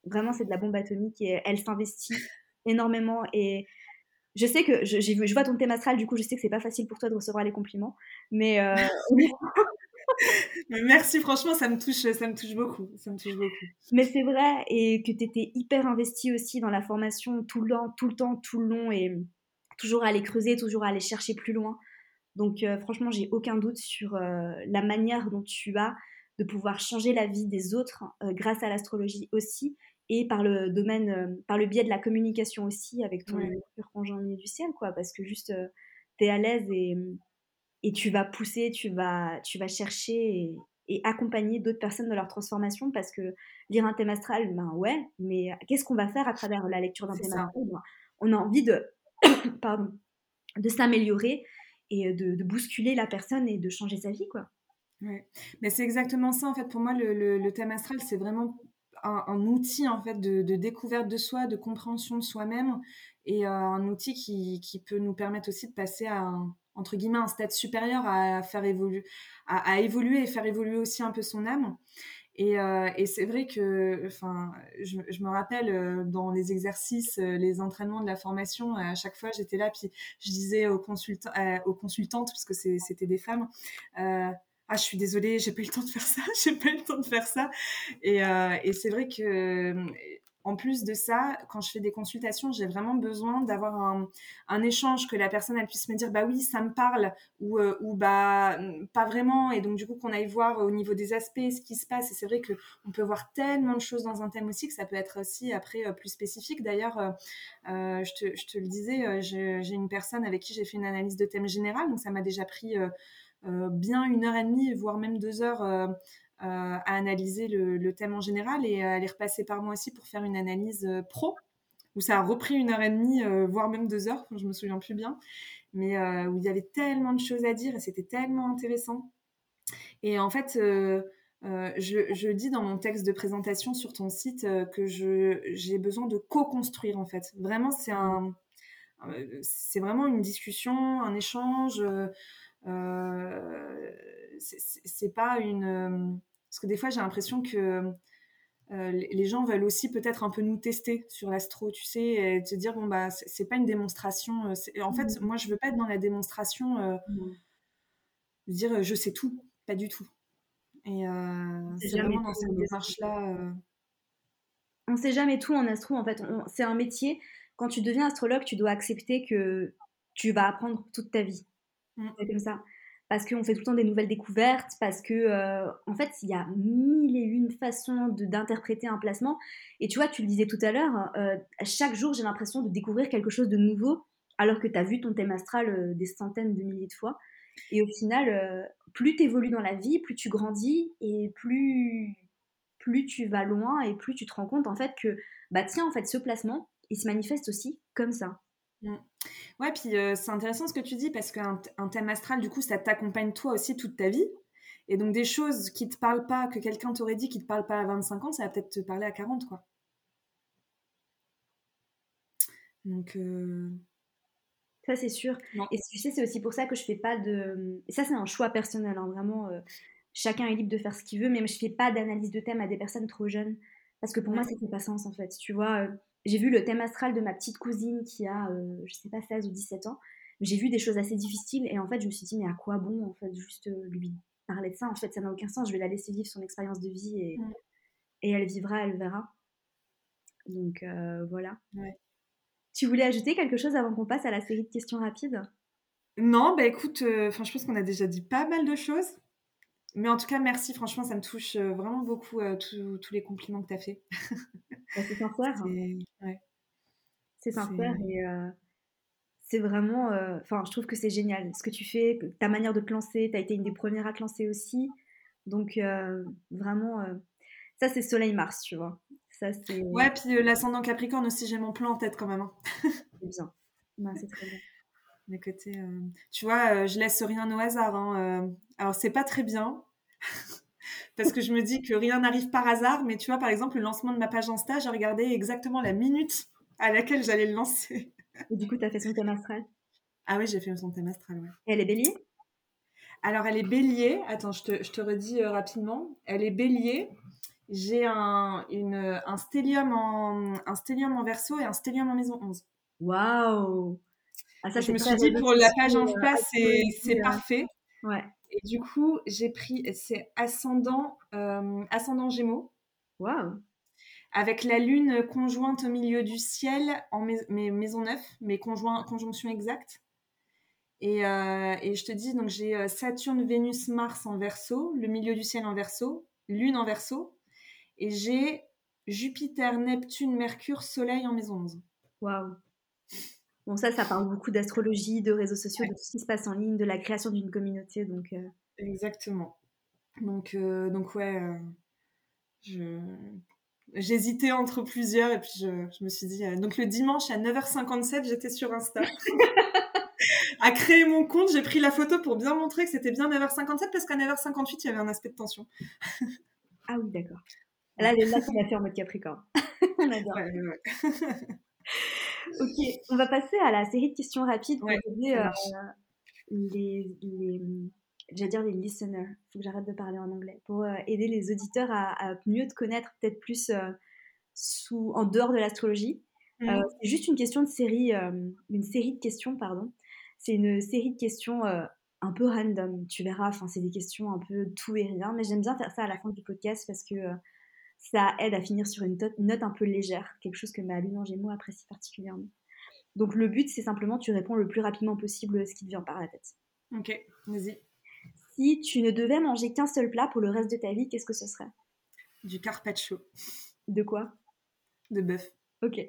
vraiment c'est de la bombe atomique et elle s'investit énormément et je sais que je, je, vois ton thème astral, du coup je sais que c'est pas facile pour toi de recevoir les compliments, mais euh, [LAUGHS] [LAUGHS] merci, franchement, ça me touche, ça me touche beaucoup, ça me touche beaucoup. Mais c'est vrai et que tu étais hyper investie aussi dans la formation tout le, tout le temps, tout le long et toujours à aller creuser, toujours à aller chercher plus loin. Donc franchement, j'ai aucun doute sur la manière dont tu as de pouvoir changer la vie des autres euh, grâce à l'astrologie aussi et par le domaine, euh, par le biais de la communication aussi avec ton pur conjoint du ciel, quoi, parce que juste euh, tu es à l'aise et, et tu vas pousser, tu vas, tu vas chercher et, accompagner d'autres personnes dans leur transformation parce que lire un thème astral, ben ouais, mais qu'est-ce qu'on va faire à travers la lecture d'un thème astral? Ben, On a envie de, [COUGHS] pardon, de s'améliorer et de, de, bousculer la personne et de changer sa vie, quoi. Ouais. Mais c'est exactement ça, en fait. Pour moi, le, le, thème astral, c'est vraiment un, outil, en fait, de, de, découverte de soi, de compréhension de soi-même, et euh, un outil qui, qui, peut nous permettre aussi de passer à un, entre guillemets, un stade supérieur à faire évoluer, à, évoluer et faire évoluer aussi un peu son âme. Et, euh, et c'est vrai que, enfin, je, me rappelle euh, dans les exercices, les entraînements de la formation, à chaque fois j'étais là, puis je disais aux, aux consultantes, parce que c'était des femmes, ah je suis désolée j'ai pas eu le temps de faire ça [LAUGHS] j'ai pas eu le temps de faire ça et, euh, et c'est vrai que euh, en plus de ça, quand je fais des consultations, j'ai vraiment besoin d'avoir un, échange, que la personne puisse me dire bah oui, ça me parle ou, euh, bah pas vraiment. Et donc du coup qu'on aille voir au niveau des aspects ce qui se passe. Et c'est vrai que on peut voir tellement de choses dans un thème aussi que ça peut être aussi après plus spécifique. D'ailleurs, euh, je, te, le disais, j'ai une personne avec qui j'ai fait une analyse de thème général, donc ça m'a déjà pris euh, bien une heure et demie, voire même deux heures euh, euh, à analyser le, thème en général et elle est repassée par moi aussi pour faire une analyse pro où ça a repris une heure et demie, voire même deux heures, je me souviens plus bien, mais où il y avait tellement de choses à dire et c'était tellement intéressant. Et en fait, je, je, dis dans mon texte de présentation sur ton site que j'ai besoin de co-construire en fait. Vraiment, c'est un, c'est vraiment une discussion, un échange. Euh, c'est pas une. Euh, parce que des fois, j'ai l'impression que euh, les gens veulent aussi peut-être un peu nous tester sur l'astro, tu sais, et te dire bon bah c'est pas une démonstration. En fait, mmh. moi je veux pas être dans la démonstration, mmh. de dire je sais tout, pas du tout. Et c'est vraiment dans cette démarche-là. On sait jamais tout en astro. En fait, c'est un métier. Quand tu deviens astrologue, tu dois accepter que tu vas apprendre toute ta vie. Mmh. comme ça. Parce qu'on fait tout le temps des nouvelles découvertes, parce que, euh, en fait, il y a mille et une façons d'interpréter un placement. Et tu vois, tu le disais tout à l'heure, euh, chaque jour, j'ai l'impression de découvrir quelque chose de nouveau, alors que tu as vu ton thème astral euh, des centaines de milliers de fois. Et au final, plus tu évolues dans la vie, plus tu grandis, et plus, plus tu vas loin, et plus tu te rends compte, en fait, que, bah tiens, en fait, ce placement, il se manifeste aussi comme ça. Mmh. Ouais, puis euh, c'est intéressant ce que tu dis parce qu'un thème astral, du coup, ça t'accompagne toi aussi toute ta vie. Et donc, des choses qui te parlent pas, que quelqu'un t'aurait dit qui te parle pas à 25 ans, ça va peut-être te parler à 40, quoi. Donc. Euh, ça, c'est sûr. Et tu sais, c'est aussi pour ça que je fais pas de. Et ça, c'est un choix personnel, hein, vraiment. Euh, chacun est libre de faire ce qu'il veut, mais je fais pas d'analyse de thème à des personnes trop jeunes. Parce que pour moi, ça fait pas sens, en fait. Tu vois j'ai vu le thème astral de ma petite cousine qui a, euh, je sais pas, 16 ou 17 ans. J'ai vu des choses assez difficiles et en fait, je me suis dit, mais à quoi bon, en fait, juste euh, lui parler de ça? En fait, ça n'a aucun sens. Je vais la laisser vivre son expérience de vie et, et elle vivra, elle verra. Donc euh, voilà. Tu voulais ajouter quelque chose avant qu'on passe à la série de questions rapides? Non, bah écoute, enfin, je pense qu'on a déjà dit pas mal de choses. Mais en tout cas, merci. Franchement, ça me touche vraiment beaucoup tous les compliments que tu as fait. Bah, c'est sincère. C'est sincère et euh, c'est vraiment. Euh, enfin, je trouve que c'est génial ce que tu fais, ta manière de te lancer. Tu as été une des premières à te lancer aussi. Donc, euh, vraiment, Ça, c'est Soleil-Mars, tu vois. Ça, c'est... Ouais, puis euh, l'ascendant Capricorne aussi, j'ai mon plan en tête quand même. Hein. c'est bien. [LAUGHS] c'est très bien. Côtés, euh, Tu vois, je laisse rien au hasard. Hein, Alors, c'est pas très bien. [LAUGHS] parce que je me dis que rien n'arrive par hasard. Mais tu vois, par exemple, le lancement de ma page Insta, j'ai regardé exactement la minute à laquelle j'allais le lancer. Et du coup, tu as fait son thème astral? Ah oui, j'ai fait son thème astral, ouais. Et elle est bélier? Alors, elle est bélier. Attends, je te, je te redis euh, rapidement. Elle est bélier. J'ai un, une, un, stellium en, un stellium en verso et un stellium en maison 11. Waouh ah, ça, Je me suis dit, pour la page en place, c'est parfait. Ouais. Et du coup, j'ai pris, c'est ascendant, euh, ascendant Gémeaux. Waouh avec la lune conjointe au milieu du ciel en mes, maison 9, mes conjoints, conjonctions exactes. Et, euh, et, je te dis, donc j'ai euh, Saturne, Vénus, Mars en verso, le milieu du ciel en verso, lune en verso, et j'ai Jupiter, Neptune, Mercure, Soleil en maison 11. Waouh! Bon, ça, ça parle beaucoup d'astrologie, de réseaux sociaux, de tout ce qui se passe en ligne, de la création d'une communauté. Donc, euh. Exactement. Donc, donc ouais, je, J'hésitais entre plusieurs et puis je, me suis dit. Euh, donc le dimanche à 9h57, j'étais sur Insta. [LAUGHS] à créer mon compte, j'ai pris la photo pour bien montrer que c'était bien 9h57 parce qu'à 9h58, il y avait un aspect de tension. ah oui, d'accord. [LAUGHS] Là, là, tu l'as fait en mode Capricorne. [LAUGHS] on adore. Ok, on va passer à la série de questions rapides pour aider euh, les, les j'allais dire les listeners, il faut que j'arrête de parler en anglais, pour euh, aider les auditeurs à, mieux te connaître, peut-être plus euh, sous, en dehors de l'astrologie. Mmh. Euh, c'est juste une question de série, une série de questions, pardon. C'est une série de questions un peu random, tu verras. Enfin, c'est des questions un peu tout et rien, mais j'aime bien faire ça à la fin du podcast parce que ça aide à finir sur une note un peu légère, quelque chose que ma lune en Gémeaux apprécie particulièrement. Donc le but, c'est simplement tu réponds le plus rapidement possible ce qui te vient par la tête. Ok, vas-y. Si tu ne devais manger qu'un seul plat pour le reste de ta vie, qu'est-ce que ce serait? Du carpaccio. De quoi? De bœuf. Ok.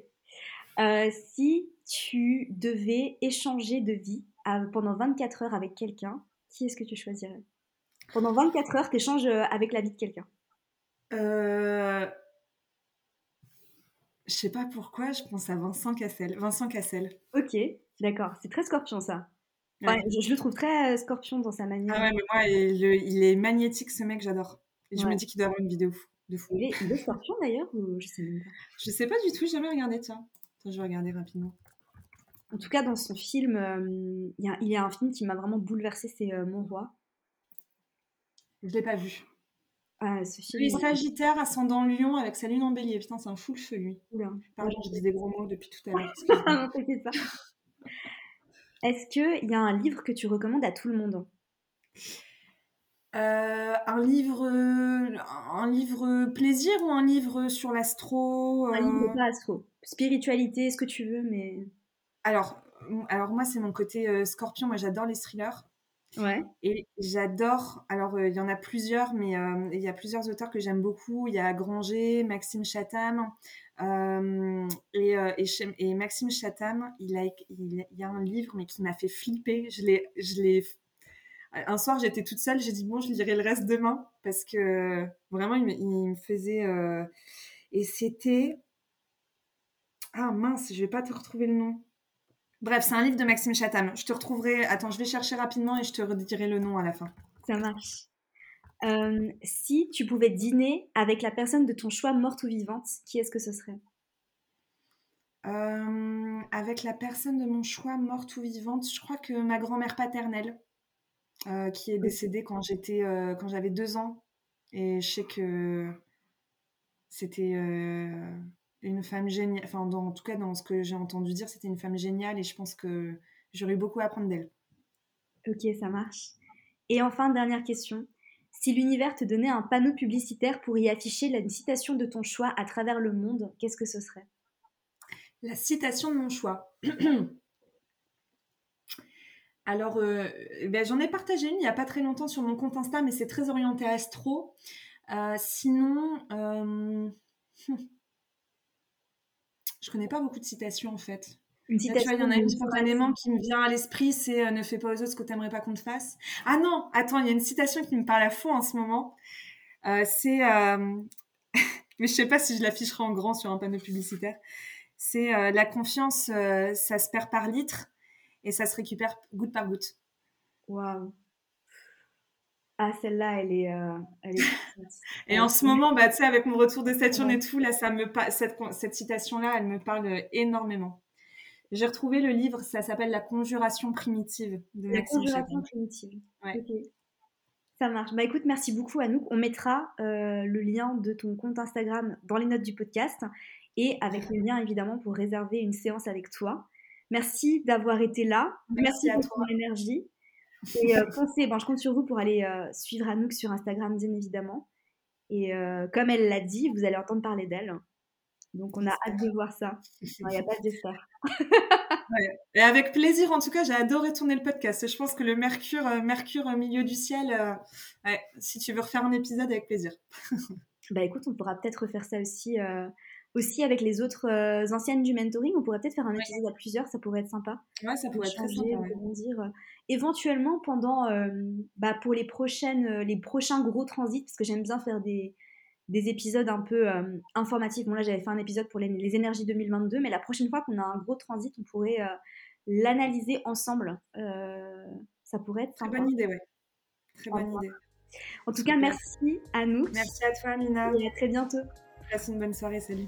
Euh, si tu devais échanger de vie pendant 24 heures avec quelqu'un, qui est-ce que tu choisirais? Pendant 24 heures, tu échanges euh, avec la vie de quelqu'un. Euh... Je sais pas pourquoi, je pense à Vincent Cassel. Vincent Cassel. Ok, d'accord. C'est très scorpion ça je, le trouve très euh, scorpion dans sa manière. Ah ouais, mais moi, il, est magnétique, ce mec, j'adore. Et je me dis qu'il doit avoir une vidéo de fou. Il est, scorpion d'ailleurs ou je sais même pas Je sais pas du tout, j'ai jamais regardé, tiens. Attends, je vais regarder rapidement. En tout cas, dans son film, euh, il, y a, il, y a, un film qui m'a vraiment bouleversé, c'est euh, Mon Roi. Je l'ai pas vu. Ah, ce film. Sagittaire, ascendant Lion, avec sa lune en bélier. Putain, c'est un fou le feu, lui. Pardon, je dis des gros mots depuis tout à [LAUGHS] l'heure. [LAUGHS] non, t'inquiète pas. Est-ce qu'il y a un livre que tu recommandes à tout le monde? Euh, un livre, un livre plaisir ou un livre sur l'astro Un livre pas astro, spiritualité, ce que tu veux, mais. Alors, alors moi c'est mon côté euh, Scorpion. Moi j'adore les thrillers. Et j'adore. Alors euh, il y en a plusieurs, mais il y a plusieurs auteurs que j'aime beaucoup. Il y a Granger, Maxime Chatham. Euh, et, euh, Maxime Chatham, il, a, il, y a un livre mais qui m'a fait flipper. Je l'ai, je l'ai. Un soir, j'étais toute seule. J'ai dit bon, je lirai le reste demain parce que vraiment, il me, faisait. Euh, et c'était. Ah mince, je vais pas te retrouver le nom. Bref, c'est un livre de Maxime Chatham. Je te retrouverai. Attends, je vais chercher rapidement et je te redirai le nom à la fin. Ça marche. Euh, si tu pouvais dîner avec la personne de ton choix, morte ou vivante, qui est-ce que ce serait? Euh, Avec la personne de mon choix, morte ou vivante, je crois que ma grand-mère paternelle, euh, qui est décédée quand j'étais, quand j'avais deux ans, et je sais que c'était une femme géniale. Enfin, en tout cas, dans ce que j'ai entendu dire, c'était une femme géniale, et je pense que j'aurais beaucoup à apprendre d'elle. Ok, ça marche. Et enfin, dernière question. Si l'univers te donnait un panneau publicitaire pour y afficher la citation de ton choix à travers le monde, qu'est-ce que ce serait? La citation de mon choix. [CLEARS THROAT] Alors, euh, ben, j'en ai partagé une il n'y a pas très longtemps sur mon compte Insta, mais c'est très orienté astro. Euh, sinon, euh... [LAUGHS] je connais pas beaucoup de citations en fait. Une citation. il y en a une spontanément qui me vient à l'esprit, c'est euh, ne fais pas aux autres ce que tu n'aimerais pas qu'on te fasse. Ah non, attends, il y a une citation qui me parle à fond en ce moment. Euh, c'est euh, [LAUGHS] mais je sais pas si je l'afficherai en grand sur un panneau publicitaire. C'est la confiance, ça se perd par litre et ça se récupère goutte par goutte. Waouh. Ah, celle-là, elle est. Euh, elle est... [LAUGHS] et en ce moment, bah, avec mon retour de Saturne et tout, là, ça me cette, cette citation-là, elle me parle énormément. J'ai retrouvé le livre, ça s'appelle La conjuration primitive de La conjuration primitive. Ouais. Ça marche. Bah écoute, merci beaucoup Anouk. On mettra euh, le lien de ton compte Instagram dans les notes du podcast et avec le lien évidemment pour réserver une séance avec toi. Merci d'avoir été là. Merci, pour ton énergie. Et euh, pensez, bon, je compte sur vous pour aller euh, suivre Anouk sur Instagram, bien évidemment. Et comme elle l'a dit, vous allez entendre parler d'elle. Donc on a hâte de voir ça. Il n'y a pas d'espoir. [LAUGHS] Et avec plaisir, en tout cas, j'ai adoré tourner le podcast. Je pense que le Mercure, euh, Mercure au milieu du ciel, euh, si tu veux refaire un épisode, avec plaisir. [LAUGHS] bah écoute, on pourra peut-être refaire ça aussi, euh, aussi avec les autres anciennes du mentoring. On pourrait peut-être faire un épisode à plusieurs, ça pourrait être sympa. Ouais, ça pourrait être très sympa. Dire, éventuellement, pendant, bah, pour les, prochaines, les prochains gros transits, parce que j'aime bien faire des, des épisodes un peu euh, informatifs. Bon, là, j'avais fait un épisode pour les, énergies 2022, mais la prochaine fois qu'on a un gros transit, on pourrait euh, l'analyser ensemble. Euh, ça pourrait être sympa. Très bonne idée, ouais. Très bonne idée. En tout cas, merci à nous. Merci à toi, Mina. Et à très bientôt. Passe une bonne soirée, salut.